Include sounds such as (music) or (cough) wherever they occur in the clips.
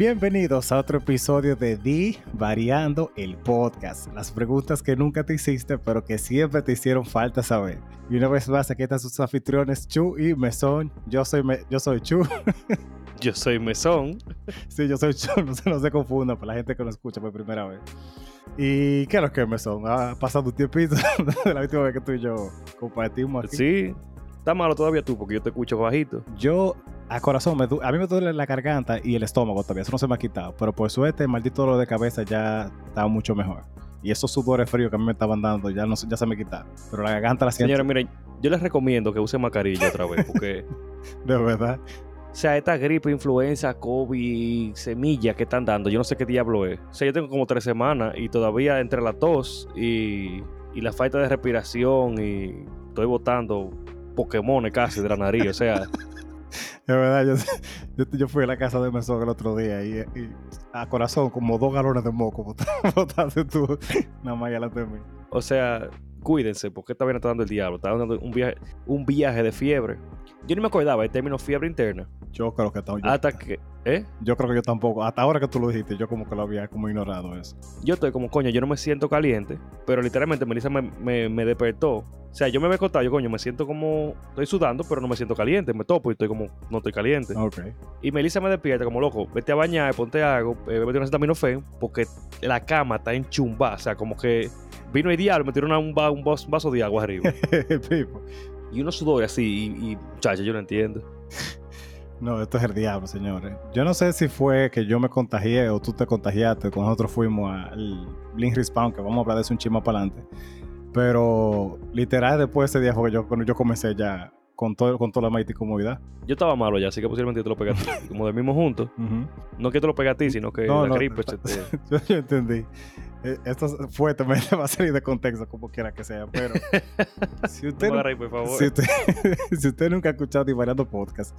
Bienvenidos a otro episodio de Di Variando el Podcast. Las preguntas que nunca te hiciste, pero que siempre te hicieron falta saber. Y una vez más, aquí están sus anfitriones Chu y Mesón. Yo soy, Me- yo soy Chu. (laughs) Yo soy Mesón. (laughs) sí, yo soy Chu. No se, no se confunda para la gente que lo escucha por primera vez. ¿Y qué es lo que es Mesón? Ha pasado un tiempito (laughs) de la última vez que tú y yo compartimos aquí. Sí. Está malo todavía tú porque yo te escucho bajito. Yo, a corazón, me a mí me duele la garganta y el estómago todavía, eso no se me ha quitado. Pero por suerte, el maldito dolor de cabeza ya está mucho mejor. Y esos sudores fríos que a mí me estaban dando ya, no, se- ya se me quitaron. Pero la garganta la siento Señora, miren, yo les recomiendo que usen mascarilla otra vez porque, (laughs) de verdad. o sea, esta gripe, influenza, COVID, semilla que están dando, yo no sé qué diablo es. O sea, yo tengo como tres semanas y todavía entre la tos y, y la falta de respiración y estoy botando Pokémon casi de la nariz. O sea, (laughs) De verdad, (laughs) yo, yo, fui a la casa de Mesón el otro día y, a corazón, como dos galones de moco bota- (laughs) botaste tú nada más delante de mí. o sea, cuídense porque esta vaina está dando el diablo. Está dando un viaje, un viaje de fiebre. Yo ni me acordaba del término fiebre interna. Yo creo que, ta- yo, Hasta que, ¿eh? yo creo que yo tampoco, hasta ahora que tú lo dijiste, yo como que lo había como ignorado eso. Yo estoy como, coño, yo no me siento caliente, pero literalmente Melissa me, me, me despertó. O sea, yo me había acostado, yo, coño, me siento como, estoy sudando, pero no me siento caliente, me topo y estoy como, no estoy caliente. Ok. Y Melissa me despierta como, loco, vete a bañar, ponte algo, eh, vete a una acetaminofén, porque la cama está enchumbada, o sea, como que vino el diablo, me tiró una- un, va- un vas- vaso de agua arriba. (laughs) Y unos sudores así, y, y muchacha, yo no entiendo. No, esto es el diablo, señores. Yo no sé si fue que yo me contagié o tú te contagiaste cuando nosotros fuimos al Blink Respawn, que vamos a hablar de eso un chisme para adelante. Pero literal, después de ese día fue que yo, cuando yo comencé ya con, todo, con toda la maldita comodidad. Yo estaba malo ya, así que posiblemente te lo pegué a ti, (laughs) como del mismo juntos. No que te lo pegue a ti, sino que No, la no, gripe te... (laughs) yo, yo entendí. Eh, Esto fue también (laughs) va a salir de contexto, como quiera que sea. Pero (laughs) si usted, por favor. si usted, (laughs) si usted nunca ha escuchado Divariando Podcast,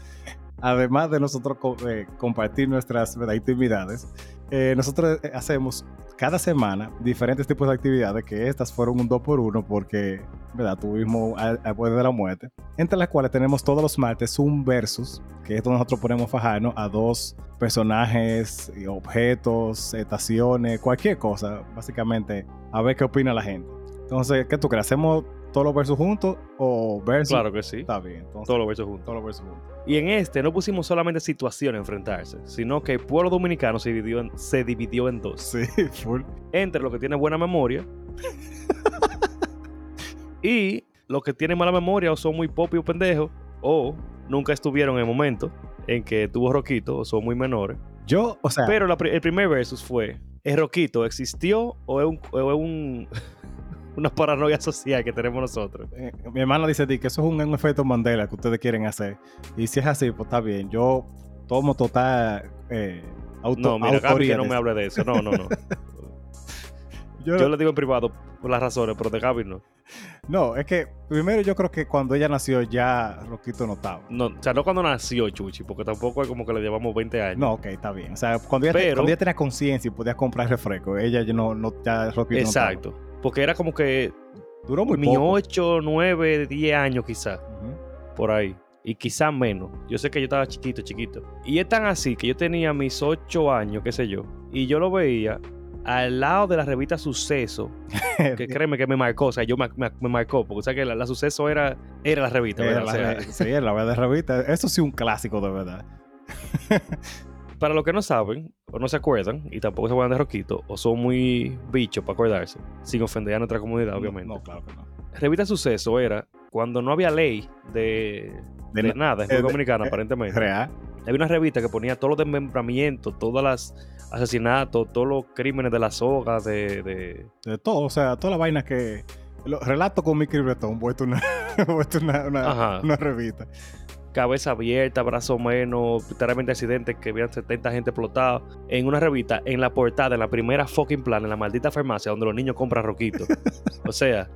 además de nosotros co- eh, compartir nuestras ¿verdad? intimidades, eh, nosotros eh, hacemos cada semana diferentes tipos de actividades, que estas fueron un 2 por 1 porque ¿verdad? tuvimos al al borde de la muerte, entre las cuales tenemos todos los martes un versus, que es donde nosotros ponemos fajarnos a dos personajes, y objetos, estaciones, cualquier cosa, básicamente, a ver qué opina la gente. Entonces, ¿qué tú crees? ¿Hacemos todos los versos juntos o versus? Claro que sí. Está bien, entonces, Todos los versos juntos. todos los versos juntos. Y en este no pusimos solamente situaciones a enfrentarse, sino que el pueblo dominicano se dividió en, se dividió en dos. Sí, (laughs) full. Entre los que tienen buena memoria (laughs) y los que tienen mala memoria o son muy pop o pendejos o nunca estuvieron en el momento en que tuvo Roquito o son muy menores. Yo, o sea, Pero la el primer versus fue, ¿el Roquito existió o es, un, o es un- (laughs) una paranoia social que tenemos nosotros? eh, mi hermana dice di, que eso es un, un efecto Mandela que ustedes quieren hacer. Y si es así, pues está bien. Yo tomo total eh, auto, No, mira, Gaby, que no me hable de eso. No, no, no. (laughs) Yo- Yo le digo en privado por las razones, pero de Gaby no. No, es que primero yo creo que cuando ella nació ya Roquito no estaba. no. O sea, no cuando nació Chuchi, porque tampoco es como que le llevamos 20 años. No, ok, está bien. O sea, cuando ella, Pero- cuando ella tenía conciencia y podía comprar refresco, ella ya no, no ya Roquito Exacto. Porque era como que no estaba. Duró muy mi poco. 8, 9, 10 años quizás, por ahí. Y quizás menos. Yo sé que yo estaba chiquito, chiquito. Y es tan así que yo tenía mis 8 años, qué sé yo. Y yo lo veía al lado de la revista Suceso, (laughs) que créeme que me marcó. O sea, yo me, me- me marcó. Porque o sea que la, la Suceso era, era la revista, Era ¿verdad? la, O sea, sí, era la verdad revista. Eso sí un clásico de verdad. (laughs) para los que no saben, o no se acuerdan, y tampoco se acuerdan de Roquito, o son muy bichos para acordarse, sin ofender a nuestra comunidad, obviamente. No, claro que no. Revista Suceso era cuando no había ley de, De de na- nada en República Dominicana, eh, aparentemente. Real. Había una revista que ponía todos los desmembramientos, todos los asesinatos, todos los crímenes de la soga, de, de- De todo, o sea, toda la vaina que. Los relatos con Mickey Breton, vuelto (laughs) una, una, una, una revista. cabeza abierta, brazo menos, literalmente accidentes que habían 70 gente explotada en una revista, en la portada, en la primera fucking plan, en la maldita farmacia donde los niños compran roquitos. (laughs) o sea,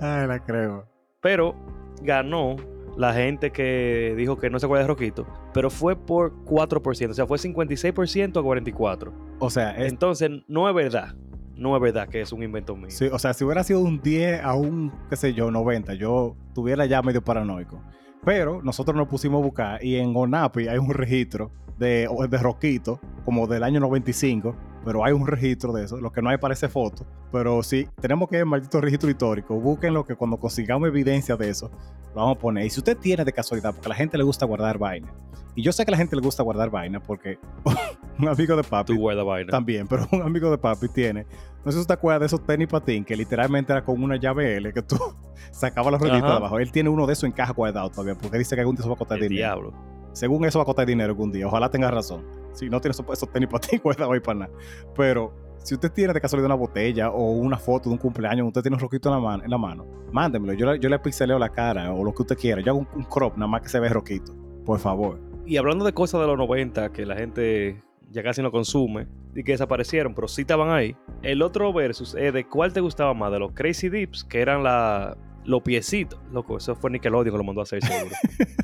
Ay, la creo. pero ganó la gente que dijo que no se acuerda de Roquito, pero fue por 4%, o sea, fue 56% a 44%. O sea, es- Entonces, no es verdad, no es verdad que es un invento mío. sí, o sea, si hubiera sido un 10 a un, qué sé yo, 90, yo tuviera ya medio paranoico. Pero nosotros nos pusimos a buscar y en ONAPI hay un registro de, de Roquito, como del año 95, pero hay un registro de eso. Lo que no hay parece foto, pero sí, tenemos que el maldito registro histórico. Búsquenlo que cuando consigamos evidencia de eso, lo vamos a poner. Y si usted tiene de casualidad, porque a la gente le gusta guardar vaina, y yo sé que a la gente le gusta guardar vaina porque (laughs) un amigo de papi. Tú guardas vaina. También, pero un amigo de papi tiene. No sé si usted acuerda de esos tenis patín que literalmente era con una llave L que tú (laughs) sacabas los rueditas de abajo. Él tiene uno de esos en caja guardado todavía porque dice que algún día eso va a costar El dinero. diablo. Según eso va a costar dinero algún día. Ojalá tenga razón. Si no tiene esos, tenis patín (laughs) guardados ahí para nada. Pero si usted tiene de casualidad una botella o una foto de un cumpleaños, usted tiene un roquito en la, mano, en la mano, mándemelo. Yo, yo le pixeleo la cara o lo que usted quiera. Yo hago un, un crop nada más que se ve roquito. Por favor. Y hablando de cosas de los 90 que la gente ya casi no consume y que desaparecieron, pero sí estaban ahí. El otro versus es de cuál te gustaba más, de los Crazy Dips, que eran la, los piecitos. Loco, eso fue Nickelodeon que lo mandó a hacer seguro.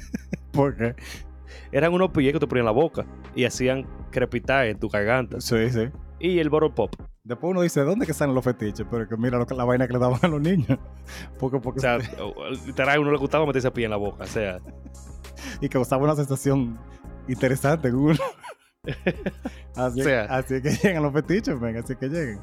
(laughs) Porque, eran unos pies que te ponían en la boca y hacían crepitar en tu garganta. sí, sí. Y el Bottle Pop. Después uno dice, ¿dónde que salen los fetiches? Pero que mira lo que, la vaina que le daban a los niños. (laughs) Porque, porque, O sea, (laughs) literal, a uno le gustaba meterse pie en la boca. O sea, (laughs) y causaba una sensación interesante en uno. así, O sea. así que llegan los fetiches, venga, así que lleguen.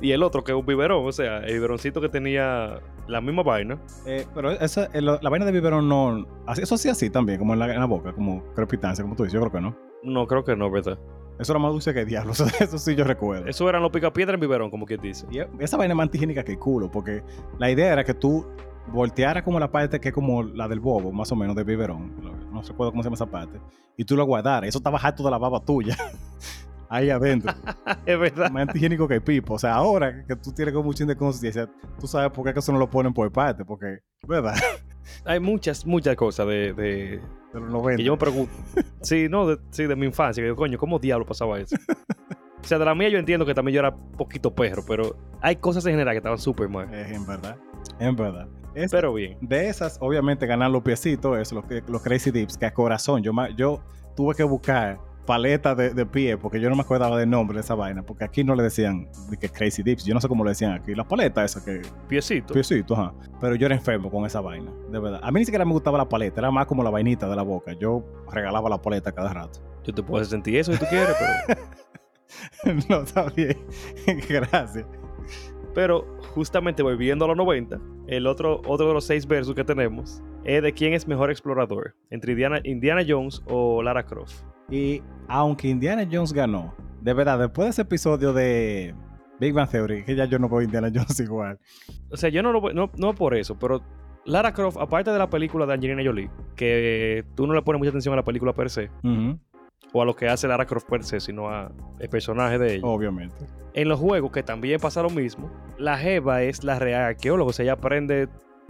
Y el otro que es un biberón, o sea, el biberoncito que tenía la misma vaina. Eh, pero esa, eh, la vaina de biberón no. Eso sí, así también, como en la, en la boca, como crepitancia, como tú dices. Yo creo que no. No, creo que no, ¿verdad? Eso era más dulce que diablo. (laughs) Eso, eso sí, yo recuerdo. Eso eran los picapiedras en biberón, como quien dice. Y esa vaina es más antigénica que el culo, porque la idea era que tú voltearas como la parte que es como la del bobo, más o menos, de biberón. No recuerdo cómo se llama esa parte. Y tú lo guardaras. Eso estaba harto de la baba tuya. (laughs) Ahí adentro. (laughs) es verdad. más antigénico que pipo. O sea, ahora que tú tienes como un chin de conciencia, tú sabes por qué eso no lo ponen por parte, porque, ¿verdad? (laughs) Hay muchas, muchas cosas de, de- De los 90. que yo me pregunto. (laughs) sí, no, de, sí, de mi infancia. Que yo, coño, ¿cómo diablo pasaba eso? o sea, de la mía yo entiendo que también yo era poquito perro, pero hay cosas en general que estaban súper mal. Es en verdad. En verdad. Es- Pero bien. de esas, obviamente, ganar los piecitos, eso, los, los Crazy Dips, que a corazón. Yo, yo tuve que buscar paletas de, de pie, porque yo no me acordaba del nombre de esa vaina, porque aquí no le decían de que Crazy Dips, yo no sé cómo le decían aquí, las paletas esas que, Piecito. piecitos, ajá. Pero yo era enfermo con esa vaina, de verdad. A mí ni siquiera me gustaba la paleta, era más como la vainita de la boca. Yo regalaba la paleta cada rato. Yo te puedo sentir eso si tú quieres, pero. (laughs) no, está bien. (laughs) Gracias. Pero justamente volviendo a los 90, el otro, otro de los seis versos que tenemos es de quién es mejor explorador, entre Indiana, Indiana Jones o Lara Croft. Y aunque Indiana Jones ganó, de verdad, después de ese episodio de Big Bang Theory, que ya yo no veo Indiana (laughs) Jones igual. O sea, yo no lo no, no por eso, pero Lara Croft, aparte de la película de Angelina Jolie, que tú no le pones mucha atención a la película per se, o a lo que hace Lara Croft per se, sino a el personaje de ella. Obviamente. En los juegos, que también pasa lo mismo, la Jeva es la real arqueóloga, o sea, ella aprende,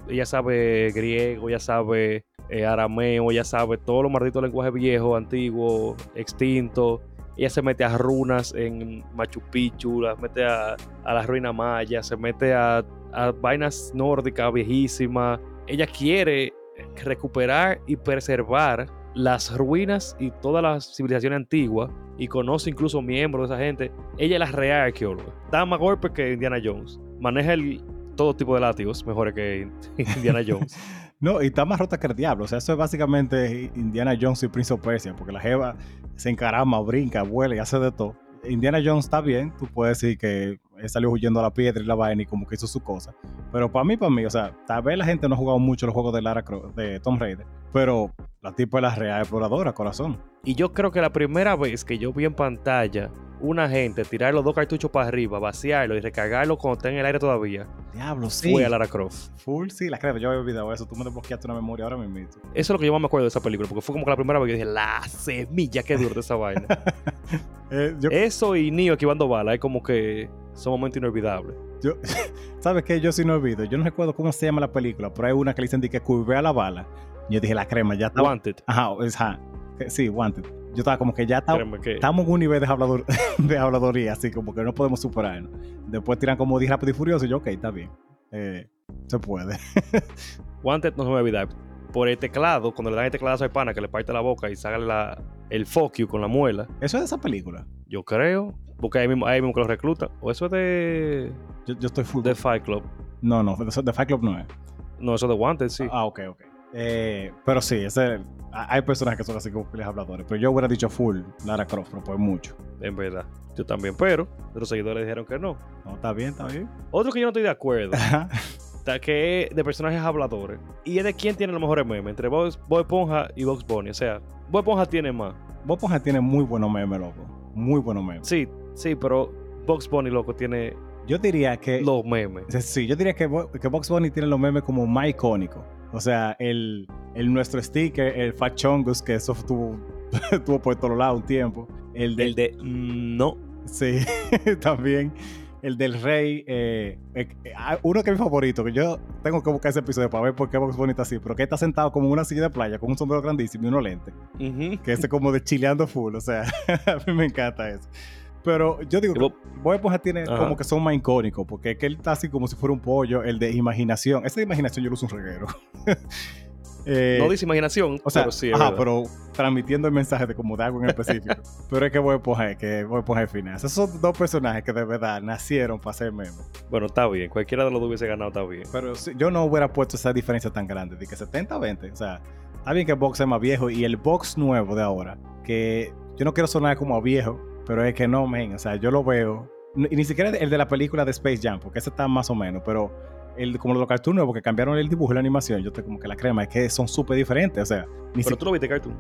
ella sabe griego, ella sabe eh, arameo, ella sabe todos los malditos lenguajes viejos, antiguos, extintos. Ella se mete a runas en Machu Picchu, las mete a, a la ruina maya, se mete a, a vainas nórdicas viejísimas. Ella quiere recuperar y preservar las ruinas y todas las civilizaciones antiguas y conoce incluso miembros de esa gente. Ella es la real arqueóloga. Da más golpes que Indiana Jones. Maneja el, todo tipo de látigos mejores que (laughs) Indiana Jones. (laughs) No, y está más rota que el diablo. O sea, eso es básicamente Indiana Jones y Prince of Persia, porque la Jeva se encarama, brinca, vuela y hace de todo. Indiana Jones está bien, tú puedes decir que salió huyendo a la piedra y la vaina y como que hizo su cosa. Pero para mí, para mí, o sea, tal vez la gente no ha jugado mucho los juegos de Lara Croft, de Tomb Raider, pero la tipa es la real exploradora, corazón. Y yo creo que la primera vez que yo vi en pantalla una gente tirar los dos cartuchos para arriba, vaciarlo y recargarlo cuando está en el aire todavía, Diablo, sí. fue a Lara Croft. Full, sí, la creo, yo había olvidado eso. Tú me desbloqueaste una memoria ahora mismo. Eso es lo que yo más me acuerdo de esa película, porque fue como que la primera vez que yo dije, la semilla que dura de esa vaina. (laughs) Eh, yo, Eso y Neo esquivando balas es como que son momentos inolvidables. yo- (laughs) ¿Sabes qué? Yo sí no olvido. Yo no recuerdo cómo se llama la película, pero hay una que le dicen que curvea la bala. Yo dije, la crema, ya está. Wanted. Ajá, Sí, Wanted. Yo estaba como que ya está, que estamos en un nivel de, hablador, (laughs) de habladoría, así como que no podemos superarnos. Después tiran como 10 rápido y furioso y yo, ok, está bien. Eh, se puede. (laughs) Wanted no se me a olvidar. Por el teclado, cuando le dan el teclado al pana que le parte la boca y saca la, el fuck you con la muela, Eso es de esa película. yo creo, porque ahí mismo, ahí mismo que lo recluta. O eso es de, Yo, yo estoy full. de Fight Club. No, no, de, de Fight Club no es. No, eso es de Wanted, sí. Ah, ok, ok. Eh, pero sí, ese, hay personajes que son así como piles habladores. Pero yo hubiera dicho full Lara Croft, pero pues mucho. En verdad. Yo también. Pero los seguidores dijeron que no. No, está bien, está bien. Otro que yo no estoy de acuerdo. (laughs) que es de personajes habladores. Y es de quién tiene los mejores memes. Entre Bob, Esponja y Box Bunny. O sea, Bob Esponja tiene más. Bob Esponja tiene muy buenos memes, loco. Muy buenos memes. Sí, sí, pero Box Bunny, loco, tiene yo diría que. Los memes. Sí, yo diría que, que Box Bunny tiene los memes como más icónicos. O sea, el, el nuestro sticker, el Fat Chongus, que eso estuvo, estuvo (laughs) por todos lados un tiempo. El de. El de. Mm, no. Sí, (laughs) también. El del rey. Eh, eh, ah, uno que es mi favorito, que yo tengo que buscar ese episodio para ver por qué Box está así, pero que está sentado como en una silla de playa con un sombrero grandísimo y unos lentes. Que es como de chileando full. O sea, (laughs) a mí me encanta eso. Pero yo digo que Bob Esponja tiene como que son más icónicos, porque es que él está así como si fuera un pollo, el de imaginación. Esa de imaginación yo lo uso un reguero. (laughs) eh, no dice imaginación, o sea, pero sí. Ajá, pero transmitiendo el mensaje de como de algo en específico. (laughs) pero es que Bob Esponja, que Bob Esponja es final. Esos son dos personajes que de verdad nacieron para ser memes. Bueno, está bien. Cualquiera de los dos hubiese ganado, está bien. Pero yo no hubiera puesto esa diferencia tan grande, de que 70-20. O sea, está bien que el box es más viejo y el box nuevo de ahora, que yo no quiero sonar como a viejo, pero es que no, men, o sea, yo lo veo. Y ni siquiera el de la película de Space Jam, porque ese está más o menos, pero el, como los cartoon nuevos que cambiaron el dibujo y la animación, yo estoy como que la crema, es que son súper diferentes, o sea. Ni ¿Pero tú lo viste cartoon?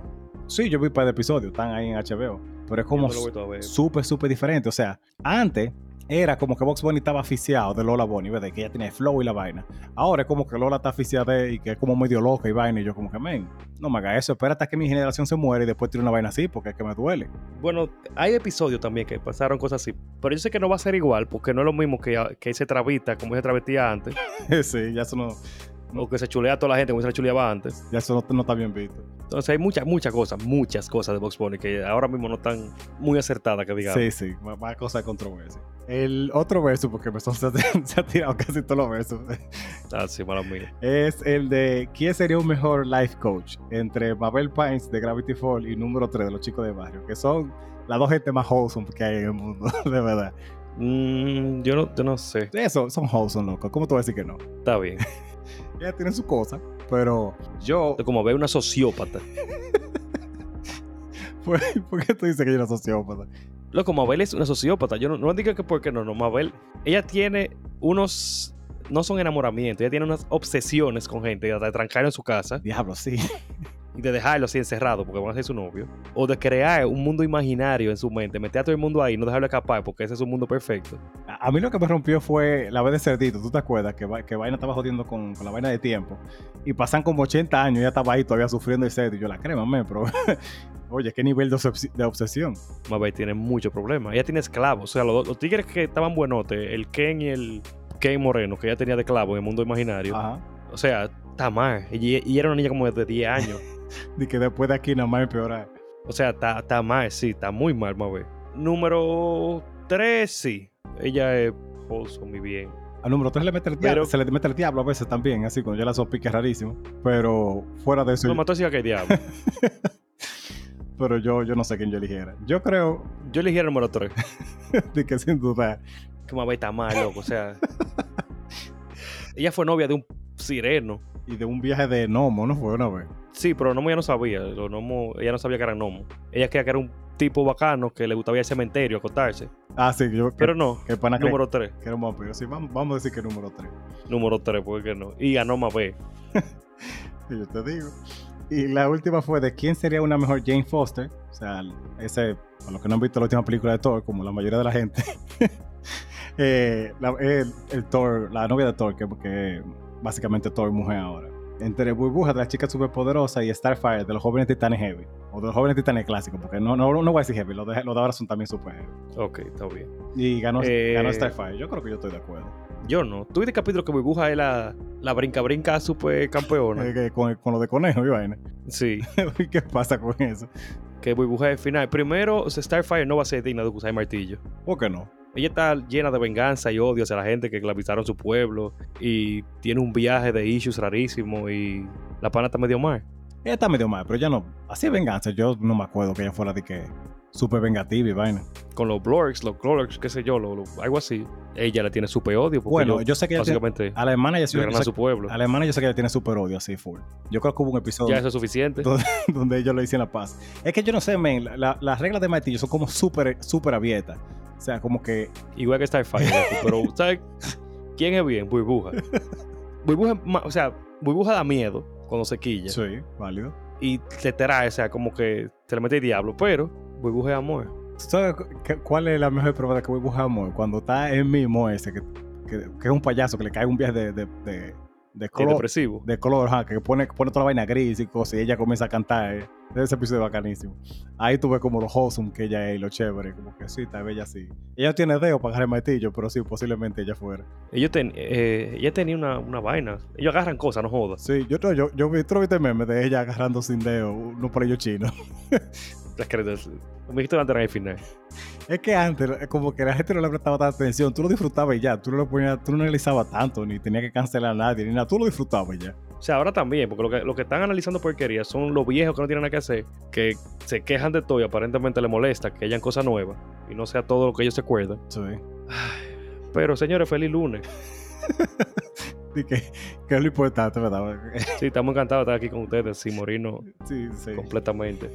Sí, yo vi un par de episodios, están ahí en HBO, pero es como súper, súper diferente, o sea, antes era como que Box Bunny estaba aficiado de Lola Bunny, ¿verdad? Que ella tiene flow y la vaina. Ahora es como que Lola está aficiada y que es como medio loca y vaina. Y yo, como que, men, no me haga eso. Espera hasta que mi generación se muere y después tiene una vaina así, porque es que me duele. Bueno, hay episodios también que pasaron cosas así. Pero yo sé que no va a ser igual, porque no es lo mismo que, que ese travista como ese travestía antes. (laughs) sí, ya eso no. O que se chulea a toda la gente como se la chuleaba antes. Ya eso no, está bien visto. Entonces hay muchas, muchas cosas, muchas cosas de Box Bunny que ahora mismo no están muy acertadas, que digamos. Sí, sí, más, cosas de controversia. El otro verso, porque me (laughs) se, se ha tirado casi todos los versos. Ah, sí, mala mía. Es el de ¿Quién sería un mejor life coach? Entre Mabel Pines de Gravity Fall y número 3 de los chicos de barrio, que son las dos gente más wholesome que hay en el mundo, (laughs) de verdad. Mm, yo, no, yo no sé. Eso, son wholesome, loco. ¿Cómo tú vas a decir que no? Está bien. Ella tiene su cosa, pero yo. Como ve una sociópata. (laughs) ¿Por qué tú dices que ella es una sociópata? Loco, Mabel es una sociópata. Yo no, no digo que porque no, no. Mabel, ella tiene unos. No son enamoramientos, ella tiene unas obsesiones con gente, de trancar en su casa. Diablo, sí (laughs) de dejarlo así encerrado porque van a ser su novio, o de crear un mundo imaginario en su mente, meter a todo el mundo ahí no dejarlo escapar porque ese es un mundo perfecto. A, mí lo que me rompió fue la vez de Cerdito, ¿tú te acuerdas? Que, que Vaina estaba jodiendo con, la vaina de tiempo y pasan como 80 años y ella estaba ahí todavía sufriendo el sed y yo la creo, man, pero (laughs) oye, qué nivel de, obsesión. Mabel tiene muchos problemas, ella tiene esclavos, o sea, los, tigres que estaban buenotes, el Ken y el Ken Moreno, que ella tenía de esclavo en el mundo imaginario. O sea, está mal. Y, y, era una niña como de 10 años. (laughs) de que después de aquí nada más empeorar. O sea, está, está mal, sí, está muy mal, ver. Número 3, sí. Ella es muy bien. Al número 3 le mete el diablo, se le mete el diablo a veces también, así cuando ya la sopique es rarísimo. Pero fuera de eso. No, mató que diablo. (laughs) pero yo, yo no sé quién yo eligiera. Yo creo. Yo eligiera el número 3. (laughs) de que sin duda. Que Mabel está mal, loco. O sea. ella fue novia de un sireno. Y de un viaje de gnomo, ¿no fue una vez? Sí, pero Nomo ya no sabía. Los gnomos, ella no sabía que era gnomo. Ella creía que era un tipo bacano que le gustaba ir al cementerio, acostarse. Ah, sí, yo. Pero no. Que número 3. Que era un vampiro. Sí, vamos, vamos, a decir que número 3. Número 3, ¿por qué no? Y ganó más B. (laughs) yo te digo. Y la última fue de quién sería una mejor Jane Foster. O sea, ese, para los que no han visto la última película de Thor, como la mayoría de la gente. (laughs) eh, el, Thor, la novia de Thor, que, que básicamente Thor mujer ahora entre Burbuja de la chica superpoderosa y Starfire de los jóvenes titanes heavy. O de los jóvenes titanes clásicos, porque no, no, no voy a decir heavy, los de, los de ahora son también super heavy. Ok, está bien. Y ganó, eh, ganó Starfire. Yo creo que yo estoy de acuerdo. Yo no. ¿Tú viste el capítulo que Burbuja es la, la brinca brinca super campeona? (laughs) Eh, con, con, lo de conejo y vaina. Sí. (laughs) ¿Qué pasa con eso? Que Burbuja es final. Primero, Starfire no va a ser digna de usar el martillo. ¿Por qué no? Ella está llena de venganza y odio hacia la gente que esclavizaron su pueblo y tiene un viaje de issues rarísimo y la pana está medio mal. Ella está medio mal, pero ya no. Así es venganza. Yo no me acuerdo que ella fuera de que súper vengativa y vaina. Con los Blorks, los Clorks, qué sé yo, lo- lo- algo así. Ella le tiene súper odio. Bueno, yo sé que ella tiene- básicamente a la hermana ya llegan yo a sé- su pueblo. a la hermana yo sé que ella tiene súper odio así full. Yo creo que hubo un episodio Ya eso es suficiente. donde, (laughs) donde ellos le dicen la paz. Es que yo no sé, men, la- la- las reglas de martillo son como súper, súper abiertas. O sea, como que Igual que Starfire. pero, (laughs) ¿sabes quién es bien? Burbuja. Burbuja, o sea, Burbuja da miedo cuando se quilla. sí, válido. Y te trae, o sea, como que te le mete el diablo. Pero Burbuja es amor. ¿Tú ¿Sabes cuál es la mejor prueba de que voy a buscar amor? Cuando está el mismo ese, que, que, que es un payaso, que le cae un viaje de, de, de, de color, depresivo. de color, ajá, que pone, pone toda la vaina gris y cosas, y ella comienza a cantar. eh. Ese episodio es bacanísimo. Ahí tú ves como lo wholesome que ella es y lo chévere, como que sí, está bella así. Ella tiene dedo para agarrar el martillo, pero sí, posiblemente ella fuera. Ellos ten- eh, ella tenía una, una vaina. Ellos agarran cosas, no jodas. Sí, yo, yo, yo, yo vi, tú viste meme de ella agarrando sin dedo, uno por ello chino. Las que me dijiste antes al final. (laughs) Es que antes, eh, como que la gente no le prestaba tanta atención, tú lo disfrutabas y ya, tú no lo ponías, tú no analizabas tanto, ni tenía que cancelar a nadie, ni nada, tú lo disfrutabas y ya. O sea, ahora también, porque lo que, lo que están analizando porquerías son los viejos que no tienen nada que hacer, que se quejan de todo y aparentemente les molesta que hayan cosas nuevas y no sea todo lo que ellos se acuerdan. Sí. Pero señores, feliz lunes. (laughs) Y que, que es lo importante, ¿verdad? (laughs) Sí, estamos encantados de estar aquí con ustedes, sin morirnos sí, sí. completamente.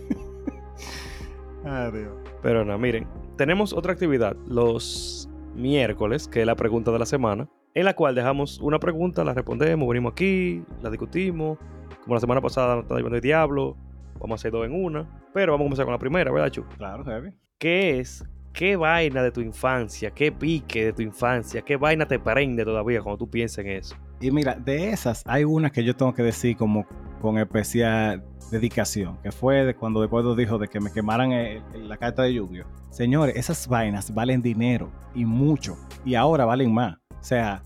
(laughs) Adiós. Pero nada, miren, tenemos otra actividad los miércoles, que es la pregunta de la semana, en la cual dejamos una pregunta, la respondemos, venimos aquí, la discutimos. Como la semana pasada nos está llevando el diablo, vamos a hacer dos en una. Pero vamos a comenzar con la primera, ¿verdad, Chu? Claro, heavy. ¿Qué es? ¿Qué vaina de tu infancia? ¿Qué pique de tu infancia? ¿Qué vaina te prende todavía cuando tú piensas en eso? Y mira, de esas hay una que yo tengo que decir como con especial dedicación, que fue de cuando después dijo de que me quemaran el- el- la carta de Yu-Gi-Oh. Señores, esas vainas valen dinero y mucho, y ahora valen más. O sea,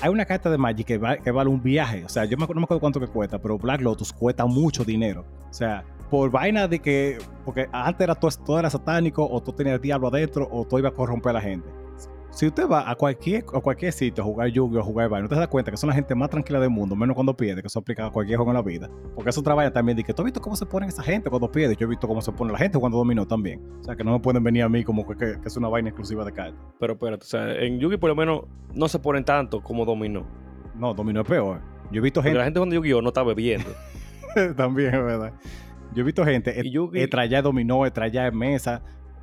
hay una carta de Magic que, va- que vale un viaje. O sea, yo no me acuerdo cuánto que cuesta, pero Black Lotus cuesta mucho dinero. O sea, por vaina de que, porque antes era todo, todo era satánico, o tú tenías el diablo adentro, o tú ibas a corromper a la gente. Si usted va a cualquier, a cualquier sitio a jugar Yu-Gi-Oh! a jugar vaina, usted se da cuenta que son la gente más tranquila del mundo, menos cuando pierde, que eso aplica a cualquier juego en la vida. Porque eso trabaja también de que tú has visto cómo se ponen esa gente cuando pierde. Yo he visto cómo se pone la gente cuando dominó también. O sea, que no me pueden venir a mí como que, que- que es una vaina exclusiva de cartas. Pero espérate, o sea, en Yugi por lo menos no se ponen tanto como dominó. No, dominó es peor. Yo he visto gente la gente cuando Yu-Gi-Oh! no está bebiendo. (laughs) también, es verdad. Yo he visto gente Y Yugi- eh, trayar dominó,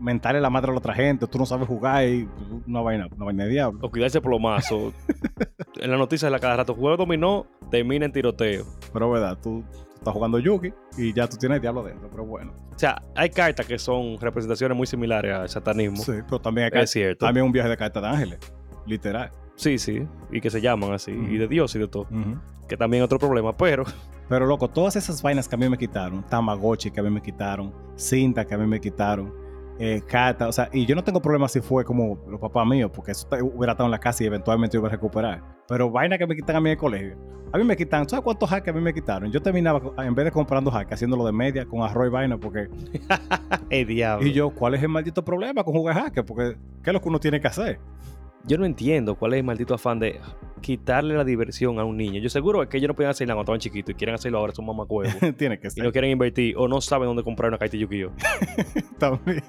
mesa, mentarle la madre a la otra gente, tú no sabes jugar y una vaina, una vaina de diablo. o cuidarse plomazo. (laughs) en la noticia de la cada rato, juego dominó, termina en tiroteo. Pero es verdad, tú, tú estás jugando Yugi y ya tú tienes el diablo dentro, pero bueno. O sea, hay cartas que son representaciones muy similares al satanismo. Sí, pero también hay Es cierto. también un viaje de cartas de ángeles, literal. Sí, sí. Y que se llaman así. Y de Dios y de todo. Que también es otro problema. Pero Pero loco, todas esas vainas que a mí me quitaron, Tamagotchi que a mí me quitaron, cinta que a mí me quitaron, eh, cartas, o sea, y yo no tengo problema si fue como los papás míos, porque eso hubiera estado en la casa y eventualmente iba a recuperar. Pero vainas que me quitan a mí en el colegio. A mí me quitan, ¿sabes cuántos hacks a mí me quitaron? Yo terminaba, en vez de comprando hacks, haciéndolo de media con arroz y vaina, porque. (laughs) el diablo. Y yo, ¿cuál es el maldito problema con jugar hack? Porque, ¿qué es lo que uno tiene que hacer? Yo no entiendo cuál es el maldito afán de quitarle la diversión a un niño. Yo seguro es que ellos no podían hacerlo cuando estaban chiquitos y quieren hacerlo ahora, son mamacuevos. (laughs) tiene que y ser. no quieren invertir o no saben dónde comprar una carta de Yu-Gi-Oh! (laughs) También.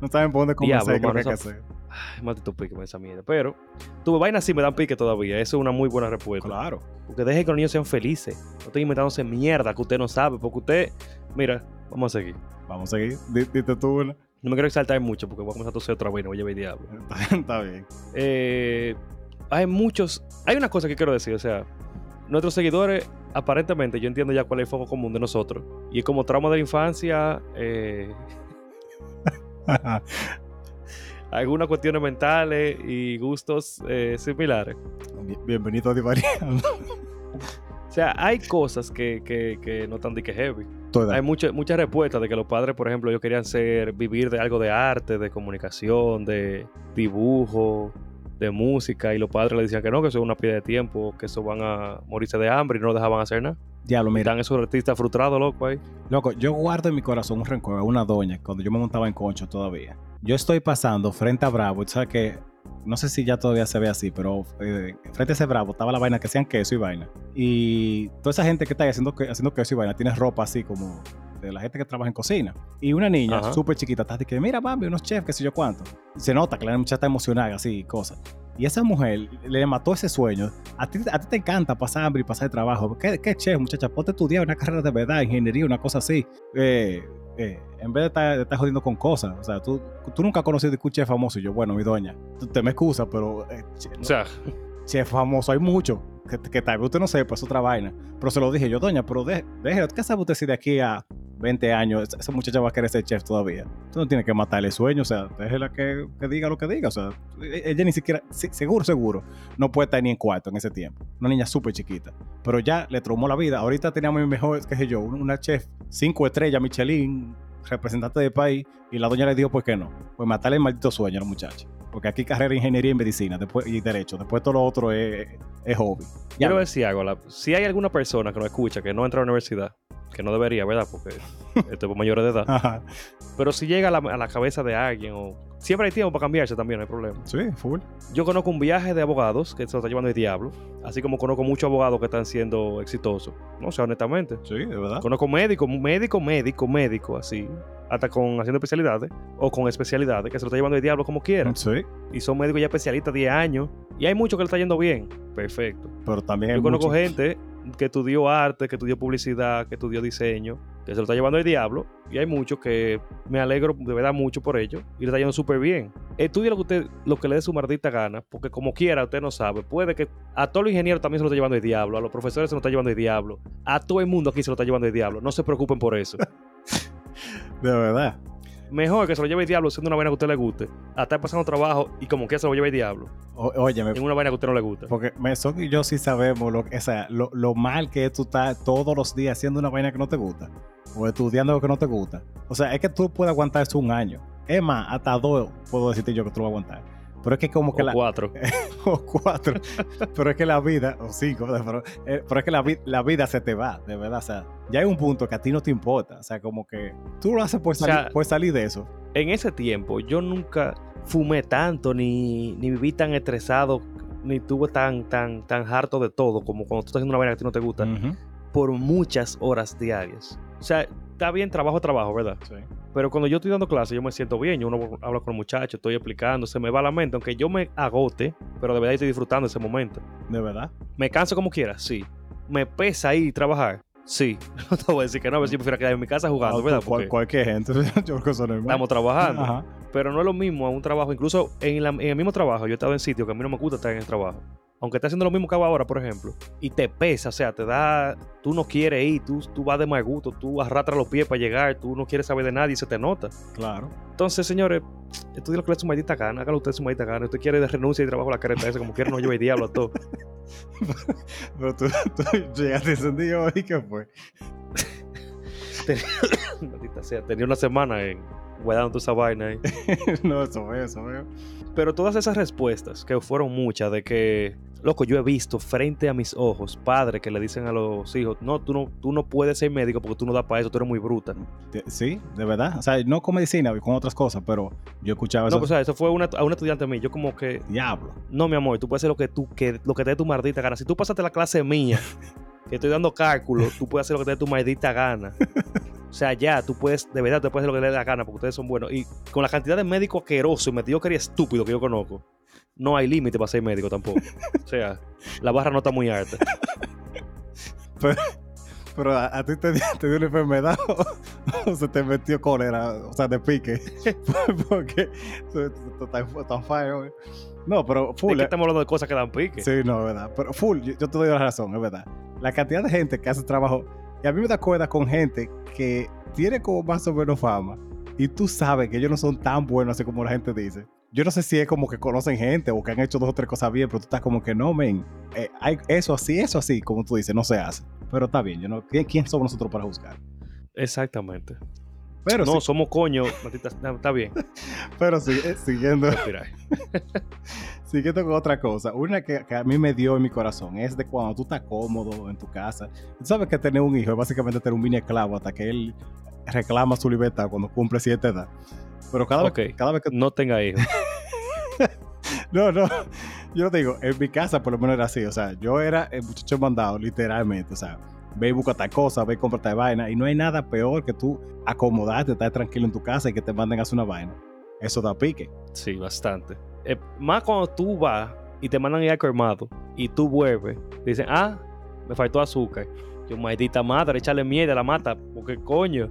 no saben por dónde Diablo, comenzar, qué es lo que hay mano, que esa- hacer. Ay, maldito pique con esa mierda. Pero, tuve vainas sí me dan pique todavía. Eso es una muy buena respuesta. Claro. Porque dejen que los niños sean felices. No estén inventándose mierda que usted no sabe. Porque usted, mira, vamos a seguir. Vamos a seguir. Di- Dite tú una. No me quiero exaltar mucho porque voy a comenzar a toser otra no voy a llevar el (laughs) diablo. Está, está bien. Eh, hay muchos. Hay una cosa que quiero decir, o sea, nuestros seguidores, aparentemente, yo entiendo ya cuál es el foco común de nosotros. Y es como trauma de la infancia, eh, (laughs) algunas cuestiones mentales y gustos eh, similares. Bien- Bienvenido a Divariando. O sea, hay cosas que, que, que no están de que heavy. Toda. Hay mucha- muchas respuestas de que los padres, por ejemplo, ellos querían ser, vivir de algo de arte, de comunicación, de dibujo, de música, y los padres le decían que no, que eso es una pérdida de tiempo, que eso van a morirse de hambre y no lo dejaban hacer nada. Diablo, mira. están esos artistas frustrados, loco, ahí. Loco, yo guardo en mi corazón un rencor a una doña cuando yo me montaba en concho todavía. Yo estoy pasando frente a Bravo, sabes que no sé si ya todavía se ve así, pero eh, frente a ese bravo estaba la vaina que hacían queso y vaina. Y toda esa gente que está ahí haciendo, haciendo queso y vaina tiene ropa así como de la gente que trabaja en cocina. Y una niña súper chiquita está de que, mira, mami, unos chefs, qué sé yo cuánto. Y se nota que la muchacha está emocionada, así, cosas. Y esa mujer le mató ese sueño. A ti, a ti te encanta pasar hambre y pasar trabajo. ¿Qué, qué chef, muchacha? Ponte a estudiar una carrera de verdad, ingeniería, una cosa así. Eh, eh, en vez de estar, de estar jodiendo con cosas. O sea, tú, tú nunca has conocido un chef famoso. Y yo, bueno, mi doña, tú te me excusas, pero eh, che- O sea, chef famoso hay mucho. Que, que tal vez usted no sepa, es otra vaina. Pero se lo dije yo, doña, pero de, déjelo. ¿Qué sabe usted si de aquí a 20 años esa, muchacha va a querer ser chef todavía? Tú no tienes que matarle el sueño, o sea, déjela que, que diga lo que diga. O sea, e- ella ni siquiera, seguro, seguro, no puede estar ni en cuarto en ese tiempo. Una niña súper chiquita. Pero ya le traumó la vida. Ahorita teníamos mi mejor, qué sé yo, una chef cinco estrellas, Michelin, representante del país, y la doña le dijo, ¿por qué no? Pues matarle el maldito sueño a la muchacha. Porque aquí carrera ingeniería y medicina después, y derecho. Después todo lo otro es, es hobby. Quiero decir algo. la- si hay alguna persona que nos escucha que no entra a la universidad, que no debería, ¿verdad? Porque (laughs) esto es por mayores de edad. Ajá. Pero si llega a la, a la cabeza de alguien o... Siempre hay tiempo para cambiarse también, no hay problema. Sí, full. Yo conozco un viaje de abogados que se lo está llevando el diablo, así como conozco muchos abogados que están siendo exitosos. No, o sea, honestamente. Sí, de verdad. Conozco médicos, médico, médico, médico, así, hasta con haciendo especialidades o con especialidades que se lo está llevando el diablo como quieran. Sí, Y son médicos ya especialistas 10 años y hay muchos que le está yendo bien. Perfecto. pero también hay Yo conozco gente que estudió arte, que estudió publicidad, que estudió diseño, que se lo está llevando el diablo. Y hay muchos que me alegro de verdad mucho por ello y le está yendo súper bien. Estudie lo que usted, lo que le dé su maldita gana, porque como quiera, usted no sabe. Puede que a todos los ingenieros también se lo está llevando el diablo, a los profesores se lo está llevando el diablo, a todo el mundo aquí se lo está llevando el diablo. No se preocupen por eso. (laughs) De verdad. Mejor que se lo lleve el diablo haciendo una vaina que a usted le guste, a estar pasando trabajo y como que se lo lleve el diablo O- óyeme, en una vaina que a usted no le gusta. porque Mesón y yo sí sabemos lo, o sea, lo, lo mal que es tú estás todos los días haciendo una vaina que no te gusta. O estudiando lo que no te gusta. O sea, es que tú puedes aguantar eso un año. Es más, hasta dos puedo decirte yo que tú lo vas a aguantar. Pero es que como que O la... cuatro. (laughs) o cuatro. pero es que la vida, o cinco, pero, eh, pero es que la, vi- la vida se te va, de verdad. O sea, ya hay un punto que a ti no te importa. O sea, como que tú lo haces por, sea, por salir de eso. en ese tiempo yo nunca fumé tanto, ni, ni viví tan estresado, ni tuve tan, tan, tan harto de todo como cuando tú estás haciendo una vaina que a ti no te gusta, por muchas horas diarias. O sea, está bien trabajo a trabajo, ¿verdad? Sí. Pero cuando yo estoy dando clases, yo me siento bien. Yo uno habla con el muchacho, estoy explicando, se me va la mente, aunque yo me agote, pero de verdad estoy disfrutando ese momento. De verdad. ¿Me canso como quiera? Sí. ¿Me pesa ir trabajar? Sí. (laughs) No te voy a decir que no, a ver si prefiero quedar en mi casa jugando, Ah, ¿verdad? Porque cualquier gente. (laughs) yo creo que eso no es normal. estamos trabajando. Ajá. Pero no es lo mismo a un trabajo. Incluso en, la- en el mismo trabajo, yo he estado en sitios que a mí no me gusta estar en el trabajo. Aunque esté haciendo lo mismo que hago ahora, por ejemplo. Y te pesa, o sea, te da. Tú no quieres ir, tú, tú vas de mal gusto, tú arrastras los pies para llegar, tú no quieres saber de nadie y se te nota. Claro. Entonces, señores, estudie lo que le su maldita gana, hágalo usted su maldita gana. Usted quiere de renuncia y trabajo a la careta esa, como quiera, no lleve el diablo a todo. (laughs) Pero tú, tú llegaste encendido y ¿qué fue? (laughs) (coughs) Maldita sea, tenía una semana en guardando esa vaina ahí. (laughs) no, eso veo, eso veo. Pero todas esas respuestas, que fueron muchas, de que, loco, yo he visto frente a mis ojos padres que le dicen a los hijos, no, tú no, tú no puedes ser médico porque tú no das para eso, tú eres muy bruta. No, Sí, de verdad. O sea, no con medicina, con otras cosas, pero yo escuchaba eso. pues, o sea, eso fue una, a un estudiante mío. Yo como que, Diablo. no, mi amor, tú puedes hacer lo que tú, que, lo que te dé tu maldita gana. Si tú pasaste la clase mía, (laughs) que estoy dando cálculo, tú puedes hacer lo que te dé tu maldita gana. (laughs) O sea, ya, tú puedes, de verdad, tú puedes hacer lo que te dé la gana porque ustedes son buenos. Y con la cantidad de médicos asquerosos y mediocres y estúpidos que yo conozco, no hay límite para ser médico tampoco. O sea, la barra no está muy alta. Pero a, a ti te, te dio una enfermedad o, o se te metió cólera, o sea, de pique. (laughs) Porque tan fire. No, pero Es full. que eh. estamos hablando de cosas que dan pique. Sí, no, es verdad. Pero full, yo, yo te doy la razón, es verdad. La cantidad de gente que hace trabajo. Y a mí me da cuenta con gente que tiene como más o menos fama. Y tú sabes que ellos no son tan buenos así como la gente dice. Yo no sé si es como que conocen gente o que han hecho dos o tres cosas bien, pero tú estás como que no, men. eh, hay eso así, eso así, como tú dices, no se hace. Pero está bien, yo no, ¿quién, quién somos nosotros para juzgar? Exactamente. Pero, no, somos coño. está bien. (laughs) pero sí, eh, siguiendo, (laughs) siguiendo con otra cosa, una que, que a mí me dio en mi corazón es de cuando tú estás cómodo en tu casa. Tú sabes que tener un hijo es básicamente tener un mini esclavo hasta que él reclama su libertad cuando cumple cierta edad. Pero cada, vez, cada vez que No tenga hijos. (laughs) no, no. Yo te digo, en mi casa por lo menos era así. O sea, yo era el muchacho mandado, literalmente. O sea, ve y busca tal cosa, ve y compra tal vaina. Y no hay nada peor que tú acomodarte, estar tranquilo en tu casa y que te manden a hacer una vaina. Eso da pique. Sí, bastante. Eh, más cuando tú vas y te mandan ya armado y tú vuelves, dicen, ah, me faltó azúcar. Yo, maldita madre, échale miedo a la mata, porque coño.